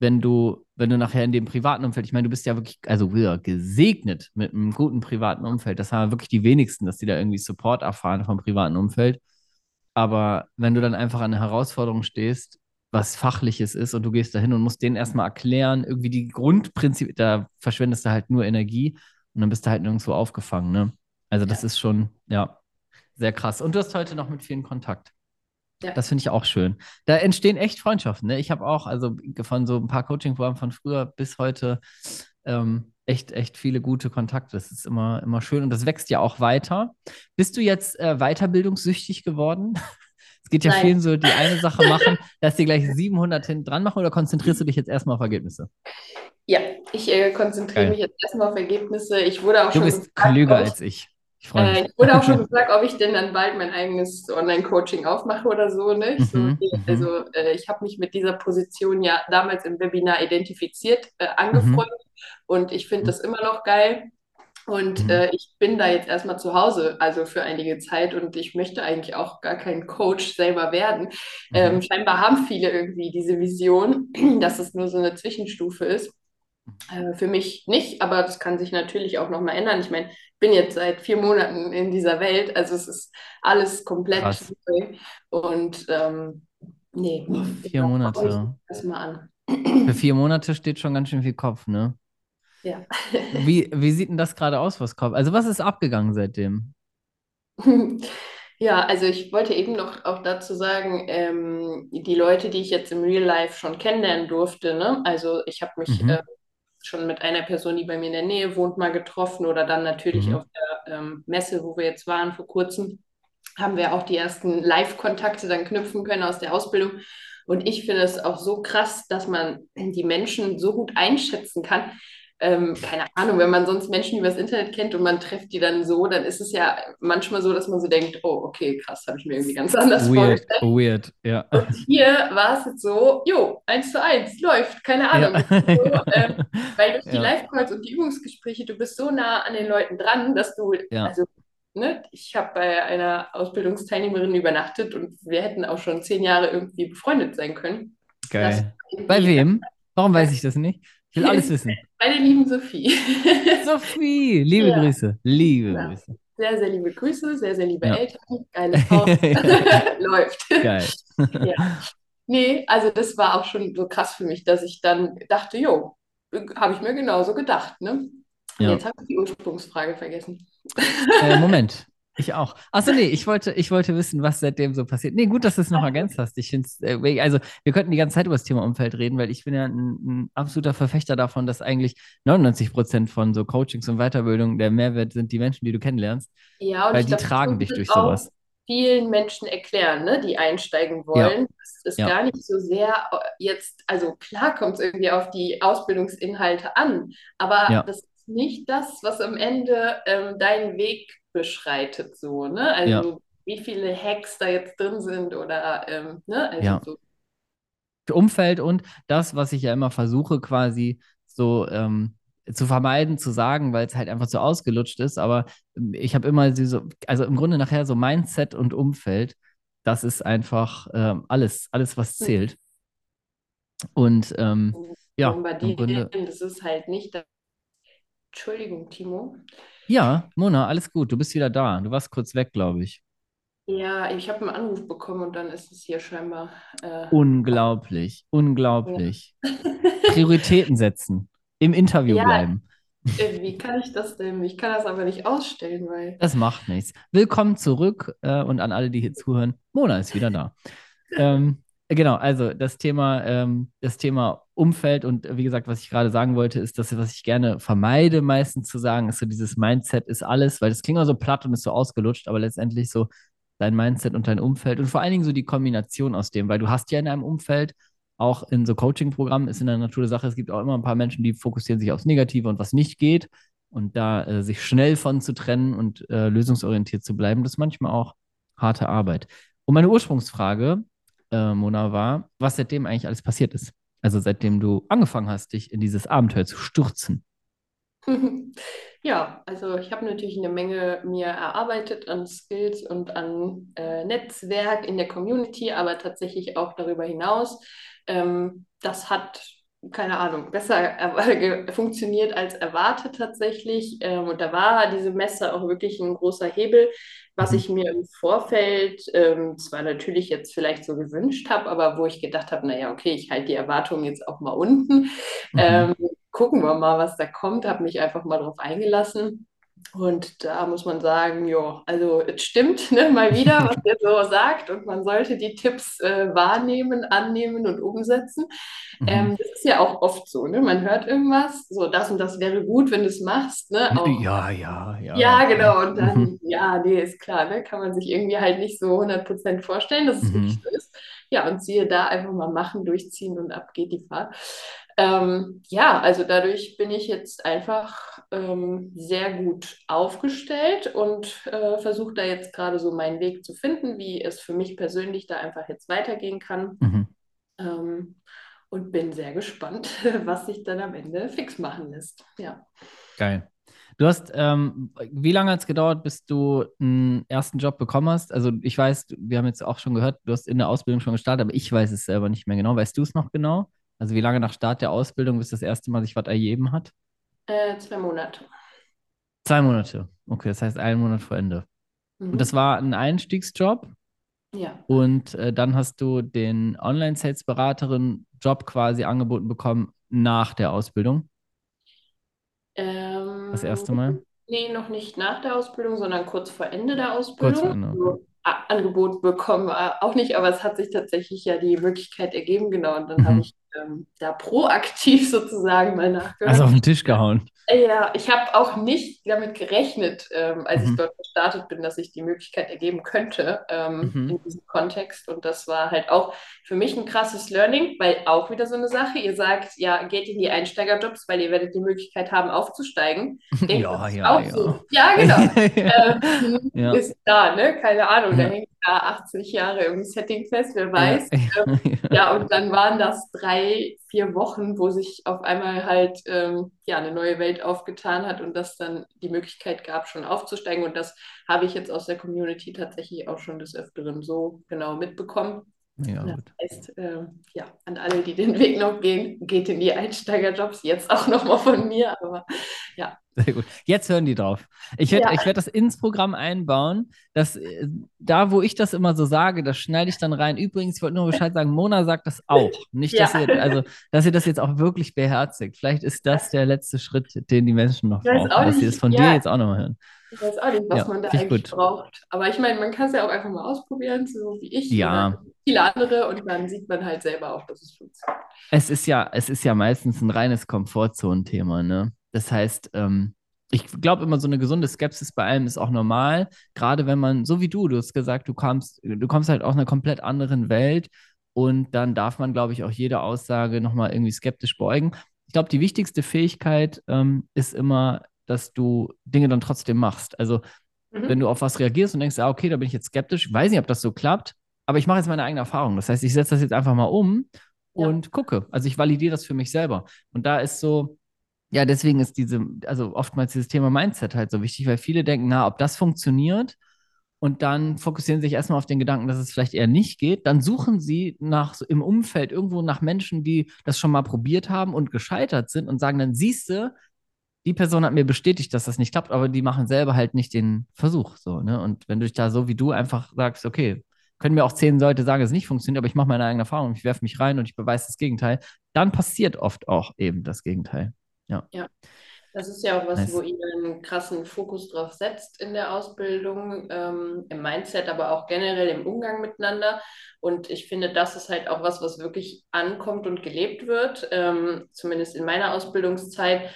wenn du, wenn du nachher in dem privaten Umfeld, ich meine, du bist ja wirklich, also ja, gesegnet mit einem guten privaten Umfeld, das haben wirklich die wenigsten, dass die da irgendwie Support erfahren vom privaten Umfeld. Aber wenn du dann einfach an eine Herausforderung stehst, was Fachliches ist und du gehst dahin und musst denen erstmal erklären, irgendwie die Grundprinzipien, da verschwendest du halt nur Energie. Und dann bist du halt nirgendwo aufgefangen, ne? Also das ja. ist schon, ja, sehr krass. Und du hast heute noch mit vielen Kontakt. Ja. Das finde ich auch schön. Da entstehen echt Freundschaften. Ne? Ich habe auch, also von so ein paar Coaching-Programmen von früher bis heute, ähm, echt, echt viele gute Kontakte. Das ist immer, immer schön und das wächst ja auch weiter. Bist du jetzt äh, weiterbildungssüchtig geworden? *laughs* es geht ja Nein. vielen so, die eine Sache *laughs* machen, dass sie gleich 700 hinten dran machen oder konzentrierst du dich jetzt erstmal auf Ergebnisse? Ja, ich äh, konzentriere mich jetzt erstmal auf Ergebnisse. Ich wurde auch du schon. Bist klüger als ich. Ich, äh, ich wurde auch schon *laughs* gefragt, ob ich denn dann bald mein eigenes Online-Coaching aufmache oder so. Ne? Ich so, mhm, okay, mhm. also äh, ich habe mich mit dieser Position ja damals im Webinar identifiziert, äh, angefreundet mhm. und ich finde das immer noch geil. Und mhm. äh, ich bin da jetzt erstmal zu Hause, also für einige Zeit und ich möchte eigentlich auch gar kein Coach selber werden. Mhm. Ähm, scheinbar haben viele irgendwie diese Vision, *clears throat* dass es nur so eine Zwischenstufe ist. Äh, für mich nicht, aber das kann sich natürlich auch nochmal ändern. Ich meine, ich bin jetzt seit vier Monaten in dieser Welt, also es ist alles komplett Krass. neu. Und ähm, nee, vier Monate. Erstmal an. Für vier Monate steht schon ganz schön viel Kopf, ne? Ja. wie, wie sieht denn das gerade aus, was Kopf? Also, was ist abgegangen seitdem? *laughs* Ja, also ich wollte eben noch auch dazu sagen, ähm, die Leute, die ich jetzt im Real Life schon kennenlernen durfte, ne? Also ich habe mich mhm. äh, schon mit einer Person, die bei mir in der Nähe wohnt, mal getroffen oder dann natürlich mhm. auf der ähm, Messe, wo wir jetzt waren vor kurzem, haben wir auch die ersten Live-Kontakte dann knüpfen können aus der Ausbildung. Und ich finde es auch so krass, dass man die Menschen so gut einschätzen kann, ähm, keine Ahnung, wenn man sonst Menschen übers Internet kennt und man trifft die dann so, dann ist es ja manchmal so, dass man so denkt, oh, okay, krass, habe ich mir irgendwie ganz anders weird, vorgestellt. Weird, ja. Und hier war es jetzt so, jo, eins zu eins, läuft, keine Ahnung. Ja. So, ähm, *laughs* weil durch die ja. Live-Calls und die Übungsgespräche, du bist so nah an den Leuten dran, dass du, ja. also Ne? Ich habe bei einer Ausbildungsteilnehmerin übernachtet und wir hätten auch schon zehn Jahre irgendwie befreundet sein können. Geil. Bei wem? Warum weiß ich das nicht? Ich will alles wissen. *laughs* Meine lieben Sophie. *laughs* Sophie, liebe ja. Grüße. Liebe ja. Grüße. Sehr, sehr liebe Grüße, sehr, sehr liebe ja. Eltern. Geile Frau. *laughs* Läuft. Geil. ja. Nee, also das war auch schon so krass für mich, dass ich dann dachte, jo, habe ich mir genauso gedacht. Ne? Jetzt habe ich die Ursprungsfrage vergessen. Äh, Moment, ich auch. Achso, nee, ich wollte, ich wollte wissen, was seitdem so passiert. Nee, gut, dass du es noch ergänzt hast. Ich finde äh, also wir könnten die ganze Zeit über das Thema Umfeld reden, weil ich bin ja ein, ein absoluter Verfechter davon, dass eigentlich 99 Prozent von so Coachings und Weiterbildung der Mehrwert sind die Menschen, die du kennenlernst. Ja, und weil die glaub, tragen dich durch sowas. Vielen Menschen erklären, ne, die einsteigen wollen. Ja. Das ist ja. gar nicht so sehr äh, jetzt, also klar kommt es irgendwie auf die Ausbildungsinhalte an, aber ja. das nicht das, was am Ende ähm, deinen Weg beschreitet, so, ne? Also ja. wie viele Hacks da jetzt drin sind oder ähm, ne? Also ja. so. Umfeld und das, was ich ja immer versuche, quasi so ähm, zu vermeiden, zu sagen, weil es halt einfach so ausgelutscht ist. Aber ähm, ich habe immer so, also im Grunde nachher so Mindset und Umfeld, das ist einfach ähm, alles, alles, was hm. zählt. Und ähm, ja, im Grunde, das ist halt nicht das. Entschuldigung, Timo. Ja, Mona, alles gut. Du bist wieder da. Du warst kurz weg, glaube ich. Ja, ich habe einen Anruf bekommen und dann ist es hier scheinbar. Äh, unglaublich, unglaublich. Ja. Prioritäten setzen, im Interview ja, bleiben. Äh, wie kann ich das denn? Ich kann das aber nicht ausstellen, weil. Das macht nichts. Willkommen zurück äh, und an alle, die hier zuhören. Mona ist wieder da. ähm, genau, also das Thema, ähm, das Thema Umfeld und wie gesagt, was ich gerade sagen wollte, ist das, was ich gerne vermeide, meistens zu sagen, ist so dieses Mindset ist alles, weil das klingt auch so platt und ist so ausgelutscht, aber letztendlich so dein Mindset und dein Umfeld und vor allen Dingen so die Kombination aus dem, weil du hast ja in einem Umfeld, auch in so Coaching-Programmen ist in der Natur der Sache, es gibt auch immer ein paar Menschen, die fokussieren sich aufs Negative und was nicht geht und da äh, sich schnell von zu trennen und äh, lösungsorientiert zu bleiben, das ist manchmal auch harte Arbeit. Und meine Ursprungsfrage, äh, Mona, war, was seitdem eigentlich alles passiert ist. Also seitdem du angefangen hast, dich in dieses Abenteuer zu stürzen. *laughs* Ja, also ich habe natürlich eine Menge mir erarbeitet an Skills und an äh, Netzwerk in der Community, aber tatsächlich auch darüber hinaus. Ähm, das hat, keine Ahnung, besser funktioniert als erwartet tatsächlich. Ähm, und da war diese Messe auch wirklich ein großer Hebel, was mhm. ich mir im Vorfeld ähm, zwar natürlich jetzt vielleicht so gewünscht habe, aber wo ich gedacht habe, naja, okay, ich halte die Erwartungen jetzt auch mal unten. Mhm. Ähm, gucken wir mal, was da kommt. Habe mich einfach mal drauf eingelassen. Und da muss man sagen, ja, also es stimmt *laughs* ne, mal wieder, was er so sagt. Und man sollte die Tipps äh, wahrnehmen, annehmen und umsetzen. Mhm. Ähm, das ist ja auch oft so, ne? Man hört irgendwas, so das und das wäre gut, wenn du es machst. Ne? Auch, Ja, ja, ja. ja, genau. Und dann, Mhm. ja, nee, ist klar, ne? Kann man sich irgendwie halt nicht so 100% vorstellen, dass es wirklich Mhm. so ist. Ja, und siehe da, einfach mal machen, durchziehen und ab geht die Fahrt. Ähm, ja, also dadurch bin ich jetzt einfach ähm, sehr gut aufgestellt und äh, versuche da jetzt gerade so meinen Weg zu finden, wie es für mich persönlich da einfach jetzt weitergehen kann. Mhm. Ähm, und bin sehr gespannt, *laughs* was sich dann am Ende fix machen lässt. Ja. Geil. Du hast, ähm, wie lange hat es gedauert, bis du einen ersten Job bekommen hast? Also ich weiß, wir haben jetzt auch schon gehört, du hast in der Ausbildung schon gestartet, aber ich weiß es selber nicht mehr genau. Weißt du es noch genau? Also wie lange nach Start der Ausbildung, bis das erste Mal sich was ergeben hat? Äh, zwei Monate. Zwei Monate. Okay, das heißt einen Monat vor Ende. Mhm. Und das war ein Einstiegsjob Ja. und äh, dann hast du den Online-Sales-Beraterin-Job quasi angeboten bekommen nach der Ausbildung. Ähm, Das erste Mal? Nee, noch nicht nach der Ausbildung, sondern kurz vor Ende der Kurz Ausbildung. vor Ende. So, Angebot bekommen wir auch nicht, aber es hat sich tatsächlich ja die Möglichkeit ergeben, genau. Und dann Mhm. habe ich ähm, da proaktiv *laughs* sozusagen mal nachgehört. Also auf den Tisch gehauen. Ja, ich habe auch nicht damit gerechnet, ähm, als Mhm. ich dort gestartet bin, dass sich die Möglichkeit ergeben könnte ähm, Mhm. in diesem Kontext. Und das war halt auch für mich ein krasses Learning, weil auch wieder so eine Sache, ihr sagt, ja, geht in die Einsteigerjobs, weil ihr werdet die Möglichkeit haben, aufzusteigen. *laughs* Denkt Ja, ja, auch ja. so. Ja, genau. *laughs* Ähm, Ja. Ist da, ne? Keine Ahnung, da Ja. hängt da 80 Jahre im Setting fest, wer weiß. Ja. Ja, und dann waren das drei, vier Wochen, wo sich auf einmal halt ähm, ja, eine neue Welt aufgetan hat und das dann die Möglichkeit gab, schon aufzusteigen. Und das habe ich jetzt aus der Community tatsächlich auch schon des Öfteren so genau mitbekommen. Mega Das gut. heißt, ähm, ja, an alle, die den Weg noch gehen, geht in die Einsteigerjobs, jetzt auch nochmal von mir, aber ja. Sehr gut. Jetzt hören die drauf. Ich werde Ja. ich werd das ins Programm einbauen. Dass, äh, da, wo ich das immer so sage, das schneide ich dann rein. Übrigens, ich wollte nur Bescheid sagen, Mona sagt das auch. Nicht, dass Ja. ihr, also, dass ihr das jetzt auch wirklich beherzigt. Vielleicht ist das der letzte Schritt, den die Menschen noch brauchen, auch dass sie das von ja. dir jetzt auch nochmal hören. Ich weiß auch nicht, was Ja, man da eigentlich gut. braucht. Aber ich meine, man kann es ja auch einfach mal ausprobieren, so wie ich Ja. viele andere, und dann sieht man halt selber auch, dass es funktioniert. Es ist ja, es ist ja meistens ein reines Komfortzonenthema, ne? Das heißt, ähm, ich glaube immer, so eine gesunde Skepsis bei allem ist auch normal. Gerade wenn man, so wie du, du hast gesagt, du kommst, du kommst halt aus einer komplett anderen Welt und dann darf man, glaube ich, auch jede Aussage nochmal irgendwie skeptisch beugen. Ich glaube, die wichtigste Fähigkeit ähm, ist immer, dass du Dinge dann trotzdem machst. Also, Mhm. wenn du auf was reagierst und denkst, ah, okay, da bin ich jetzt skeptisch, weiß nicht, ob das so klappt, aber ich mache jetzt meine eigene Erfahrung. Das heißt, ich setze das jetzt einfach mal um Ja. und gucke. Also ich validiere das für mich selber. Und da ist so, ja, deswegen ist diese, also oftmals dieses Thema Mindset halt so wichtig, weil viele denken, na, ob das funktioniert und dann fokussieren sich erstmal auf den Gedanken, dass es vielleicht eher nicht geht. Dann suchen sie nach so im Umfeld irgendwo nach Menschen, die das schon mal probiert haben und gescheitert sind und sagen dann, siehste, die Person hat mir bestätigt, dass das nicht klappt, aber die machen selber halt nicht den Versuch. So, ne? Und wenn du dich da so wie du einfach sagst, okay, können mir auch zehn Leute sagen, es nicht funktioniert, aber ich mache meine eigene Erfahrung, ich werfe mich rein und ich beweise das Gegenteil, dann passiert oft auch eben das Gegenteil. Ja. Das ist ja auch was, Nice. wo ihr einen krassen Fokus drauf setzt in der Ausbildung, ähm, im Mindset, aber auch generell im Umgang miteinander. Und ich finde, das ist halt auch was, was wirklich ankommt und gelebt wird, ähm, zumindest in meiner Ausbildungszeit.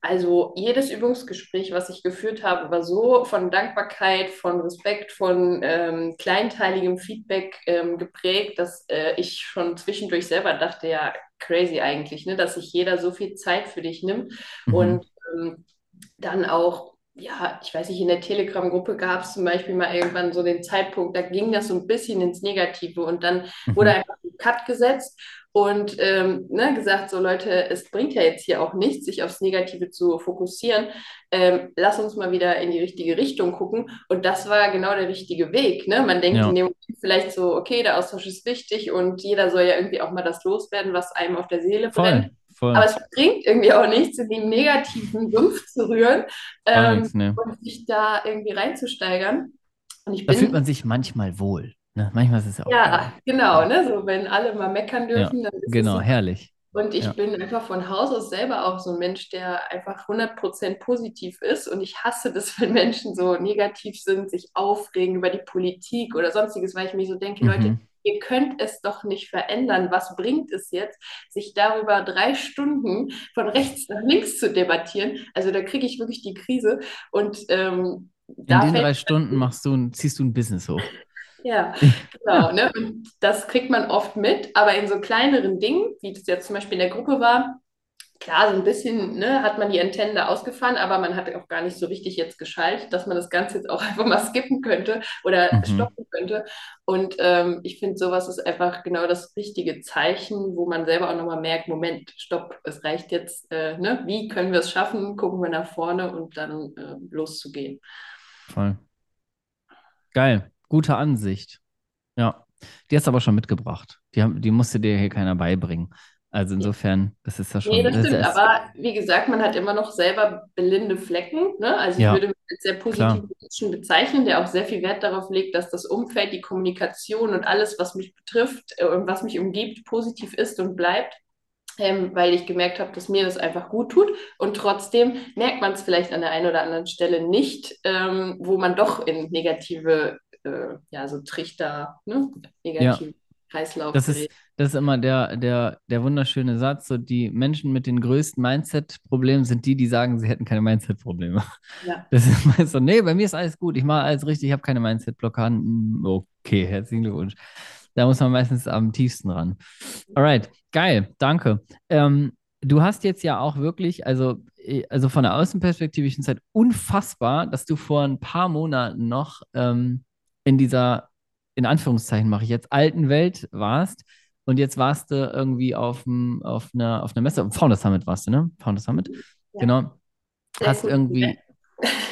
Also jedes Übungsgespräch, was ich geführt habe, war so von Dankbarkeit, von Respekt, von ähm, kleinteiligem Feedback ähm, geprägt, dass äh, ich schon zwischendurch selber dachte, ja, crazy eigentlich, ne, dass sich jeder so viel Zeit für dich nimmt. Mhm. Und ähm, dann auch, ja, ich weiß nicht, in der Telegram-Gruppe gab es zum Beispiel mal irgendwann so den Zeitpunkt, da ging das so ein bisschen ins Negative und dann wurde Mhm. einfach ein Cut gesetzt und ähm, ne, gesagt, so Leute, es bringt ja jetzt hier auch nichts, sich aufs Negative zu fokussieren. Ähm, lass uns mal wieder in die richtige Richtung gucken. Und das war genau der richtige Weg. Ne? Man denkt Ja. in dem Moment vielleicht so, okay, der Austausch ist wichtig und jeder soll ja irgendwie auch mal das loswerden, was einem auf der Seele brennt. Voll. Aber es bringt irgendwie auch nichts, in den negativen Sumpf zu rühren ähm, nichts, ne. und sich da irgendwie reinzusteigern. Und ich Da bin fühlt man sich manchmal wohl. Ne? Manchmal ist es ja auch ja, geil. genau, ne? So wenn alle mal meckern dürfen, dann ist Genau, es herrlich. Und ich Ja. bin einfach von Haus aus selber auch so ein Mensch, der einfach 100% positiv ist. Und ich hasse das, *laughs* wenn Menschen so negativ sind, sich aufregen über die Politik oder sonstiges, weil ich mir so denke, Leute, Mhm. Ihr könnt es doch nicht verändern. Was bringt es jetzt, sich darüber drei Stunden von rechts nach links zu debattieren? Also da kriege ich wirklich die Krise. Und ähm, In den drei Stunden machst du ein, ziehst du ein Business hoch. ja, Ja. genau, ne? Und das kriegt man oft mit, aber in so kleineren Dingen, wie das jetzt zum Beispiel in der Gruppe war, klar, so ein bisschen, ne, hat man die Antennen da ausgefahren, aber man hat auch gar nicht so richtig jetzt geschaltet, dass man das Ganze jetzt auch *laughs* einfach mal skippen könnte oder Mhm. stoppen könnte. Und ähm, ich finde, sowas ist einfach genau das richtige Zeichen, wo man selber auch nochmal merkt, Moment, stopp, es reicht jetzt, äh, ne? Wie können wir es schaffen? Gucken wir nach vorne und dann äh, loszugehen. Voll. Geil. Gute Ansicht. Ja. Die hast du aber schon mitgebracht. Die, haben, die musste dir hier keiner beibringen. Also insofern, das ist ja Nee, schon. das Das stimmt, ist, aber wie gesagt, man hat immer noch selber blinde Flecken. Ne? Also ich Ja, würde mich als sehr positiven Menschen bezeichnen, der auch sehr viel Wert darauf legt, dass das Umfeld, die Kommunikation und alles, was mich betrifft äh, und was mich umgibt, positiv ist und bleibt. Ähm, weil ich gemerkt habe, dass mir das einfach gut tut. Und trotzdem merkt man es vielleicht an der einen oder anderen Stelle nicht, ähm, wo man doch in negative, äh, ja, so Trichter, ne? Ja. Kreislauf Das ist, das ist immer der, der, der wunderschöne Satz. So, die Menschen mit den größten Mindset-Problemen sind die, die sagen, sie hätten keine Mindset-Probleme. Ja. *laughs* Das ist meist so, nee, bei mir ist alles gut, ich mache alles richtig, ich habe keine Mindset-Blockaden. Hm, Okay, herzlichen Glückwunsch. Da muss man meistens am tiefsten ran. Alright, geil, danke. Ähm, du hast jetzt ja auch wirklich, also, eh, also von der Außenperspektive, ich finde es halt unfassbar, dass du vor ein paar Monaten noch ähm, in dieser, in Anführungszeichen mache ich jetzt, alten Welt warst und jetzt warst du irgendwie auf, dem, auf, einer, auf einer Messe, Founder Summit warst du, ne? Founder Summit, Ja. genau. Sehr Hast cool. irgendwie,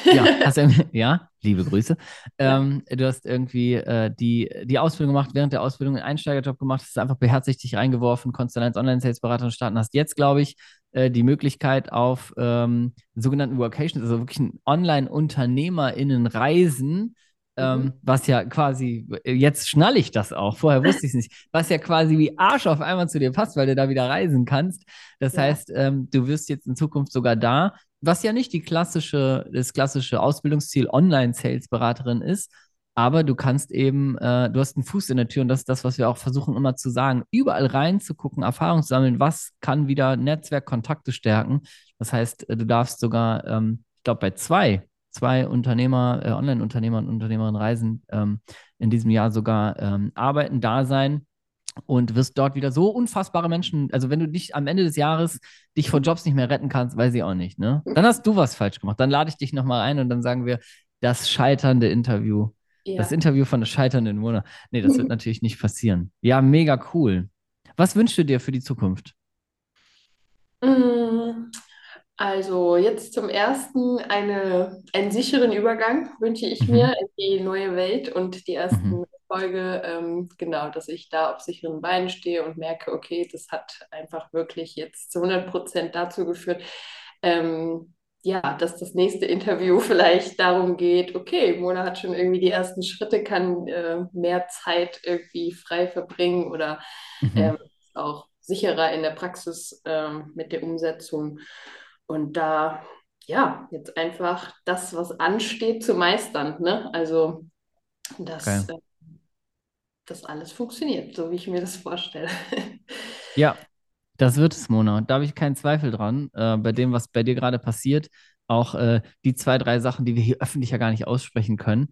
ja, *laughs* hast irgendwie, ja, liebe Grüße. Ja. Ähm, du hast irgendwie äh, die, die Ausbildung gemacht, während der Ausbildung einen Einsteigerjob gemacht, hast einfach beherzigt dich reingeworfen, konntest dann als Online-Sales-Berater starten, hast jetzt, glaube ich, äh, die Möglichkeit auf ähm, sogenannten Workations, also wirklich ein Online-UnternehmerInnen-Reisen, ähm, Mhm. was ja quasi, jetzt schnalle ich das auch, vorher wusste ich es nicht, was ja quasi wie Arsch auf einmal zu dir passt, weil du da wieder reisen kannst. Das Ja. heißt, ähm, du wirst jetzt in Zukunft sogar da, was ja nicht die klassische, das klassische Ausbildungsziel Online-Sales-Beraterin ist, aber du kannst eben, äh, du hast einen Fuß in der Tür und das ist das, was wir auch versuchen immer zu sagen, überall reinzugucken, Erfahrung zu sammeln, was kann wieder Netzwerkkontakte stärken. Das heißt, äh, du darfst sogar, ähm, ich glaube, bei zwei, zwei Unternehmer, äh, Online-Unternehmer und Unternehmerinnen reisen, ähm, in diesem Jahr sogar ähm, arbeiten, da sein und wirst dort wieder so unfassbare Menschen, also wenn du dich am Ende des Jahres dich vor Jobs nicht mehr retten kannst, weiß ich auch nicht, ne? Dann hast du was falsch gemacht. Dann lade ich dich nochmal ein und dann sagen wir, das scheiternde Interview. Das Ja. Interview von der scheiternden Wohner. Nee, das wird *laughs* natürlich nicht passieren. Ja, mega cool. Was wünschst du dir für die Zukunft? Also jetzt zum ersten eine, einen sicheren Übergang wünsche ich Mhm. mir in die neue Welt und die ersten Mhm. Erfolge, ähm, genau, dass ich da auf sicheren Beinen stehe und merke, okay, das hat einfach wirklich jetzt zu 100 Prozent dazu geführt, ähm, ja, dass das nächste Interview *laughs* vielleicht darum geht, okay, Mona hat schon irgendwie die ersten Schritte, kann äh, mehr Zeit irgendwie frei verbringen oder Mhm. ähm, auch sicherer in der Praxis ähm, mit der Umsetzung. Und da, ja, jetzt einfach das, was ansteht, zu meistern. Ne? Also, dass Geil. äh, das alles funktioniert, so wie ich mir das vorstelle. *laughs* Ja, das wird es, Mona. Da habe ich keinen Zweifel dran. Äh, bei dem, was bei dir gerade passiert, auch äh, die zwei, drei Sachen, die wir hier *laughs* öffentlich ja gar nicht aussprechen können.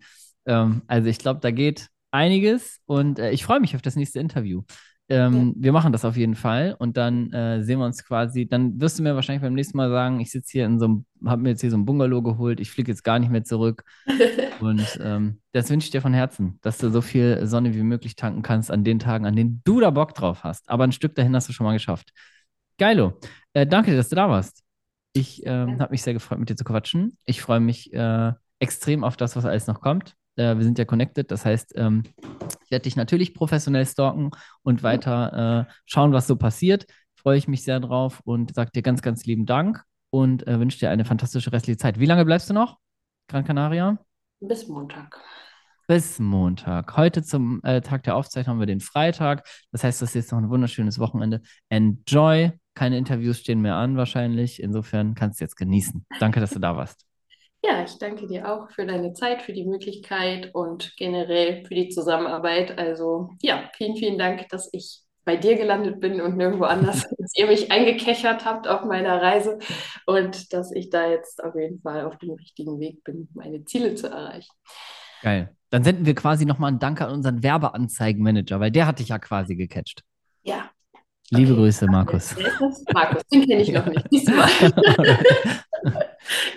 Ähm, also ich glaube, da geht einiges und äh, ich freue mich auf das nächste Interview. Ähm, wir machen das auf jeden Fall und dann äh, sehen wir uns quasi. Dann wirst du mir wahrscheinlich beim nächsten Mal sagen, ich sitze hier in so einem, habe mir jetzt hier so ein Bungalow geholt, ich fliege jetzt gar nicht mehr zurück. *laughs* Und ähm, das wünsche ich dir von Herzen, dass du so viel Sonne wie möglich tanken kannst an den Tagen, an denen du da Bock drauf hast. Aber ein Stück dahin hast du schon mal geschafft. Geilo. Äh, danke dir, dass du da warst. Ich ähm, habe mich sehr gefreut, mit dir zu quatschen. Ich freue mich äh, extrem auf das, was alles noch kommt. Äh, wir sind ja connected, das heißt, ähm, ich werde dich natürlich professionell stalken und weiter äh, schauen, was so passiert. Freue ich mich sehr drauf und sage dir ganz, ganz lieben Dank und äh, wünsche dir eine fantastische restliche Zeit. Wie lange bleibst du noch? Gran Canaria? Bis Montag. bis Montag. Heute zum äh, Tag der Aufzeichnung haben wir den Freitag. Das heißt, das ist jetzt noch ein wunderschönes Wochenende. Enjoy. Keine Interviews stehen mehr an wahrscheinlich. Insofern kannst du jetzt genießen. Danke, dass du da warst. Ja, ich danke dir auch für deine Zeit, für die Möglichkeit und generell für die Zusammenarbeit. Also ja, vielen, vielen Dank, dass ich bei dir gelandet bin und nirgendwo anders, *laughs* dass ihr mich eingekechert habt auf meiner Reise und dass ich da jetzt auf jeden Fall auf dem richtigen Weg bin, meine Ziele zu erreichen. Geil. Dann senden wir quasi nochmal einen Dank an unseren Werbeanzeigenmanager, weil der hat dich ja quasi gecatcht. Ja. Liebe okay. Grüße, Markus. Markus, den kenne ich noch nicht. Diesmal. *laughs*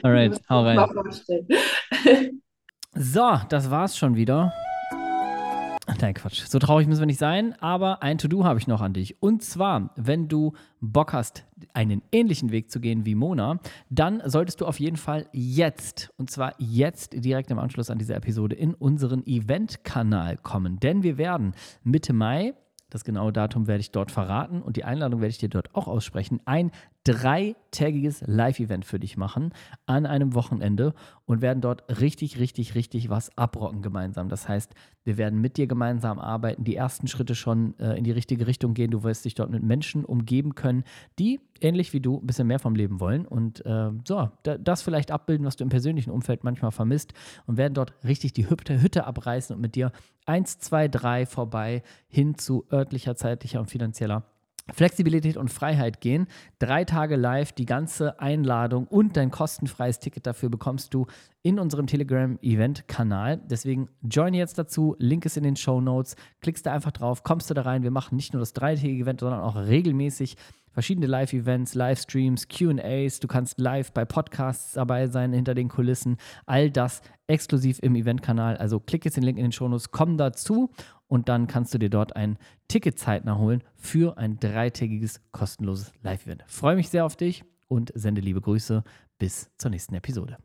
Alright, hau rein. *laughs* So, das war's schon wieder. Nein, Quatsch. So traurig müssen wir nicht sein, aber ein To-Do habe ich noch an dich. Und zwar, wenn du Bock hast, einen ähnlichen Weg zu gehen wie Mona, dann solltest du auf jeden Fall jetzt, und zwar jetzt direkt im Anschluss an diese Episode, in unseren Event-Kanal kommen. Denn wir werden Mitte Mai das genaue Datum werde ich dort verraten und die Einladung werde ich dir dort auch aussprechen. Ein dreitägiges Live-Event für dich machen an einem Wochenende und werden dort richtig, richtig, richtig was abrocken gemeinsam. Das heißt, wir werden mit dir gemeinsam arbeiten, die ersten Schritte schon äh, in die richtige Richtung gehen. Du wirst dich dort mit Menschen umgeben können, die ähnlich wie du ein bisschen mehr vom Leben wollen und äh, so, das vielleicht abbilden, was du im persönlichen Umfeld manchmal vermisst und werden dort richtig die Hütte, Hütte abreißen und mit dir eins, zwei, drei vorbei hin zu örtlicher, zeitlicher und finanzieller Flexibilität und Freiheit gehen. Drei Tage live, die ganze Einladung und dein kostenfreies Ticket dafür bekommst du in unserem Telegram-Event-Kanal. Deswegen join jetzt dazu. Link ist in den Show Notes. Klickst da einfach drauf, kommst du da rein. Wir machen nicht nur das dreitägige Event, sondern auch regelmäßig verschiedene Live-Events, Livestreams, QAs. Du kannst live bei Podcasts dabei sein, hinter den Kulissen. All das exklusiv im Event-Kanal. Also klick jetzt den Link in den Show Notes, komm dazu und dann kannst du dir dort ein Ticket zeitnah holen für ein dreitägiges kostenloses Live-Event. Freue mich sehr auf dich und sende liebe Grüße. Bis zur nächsten Episode.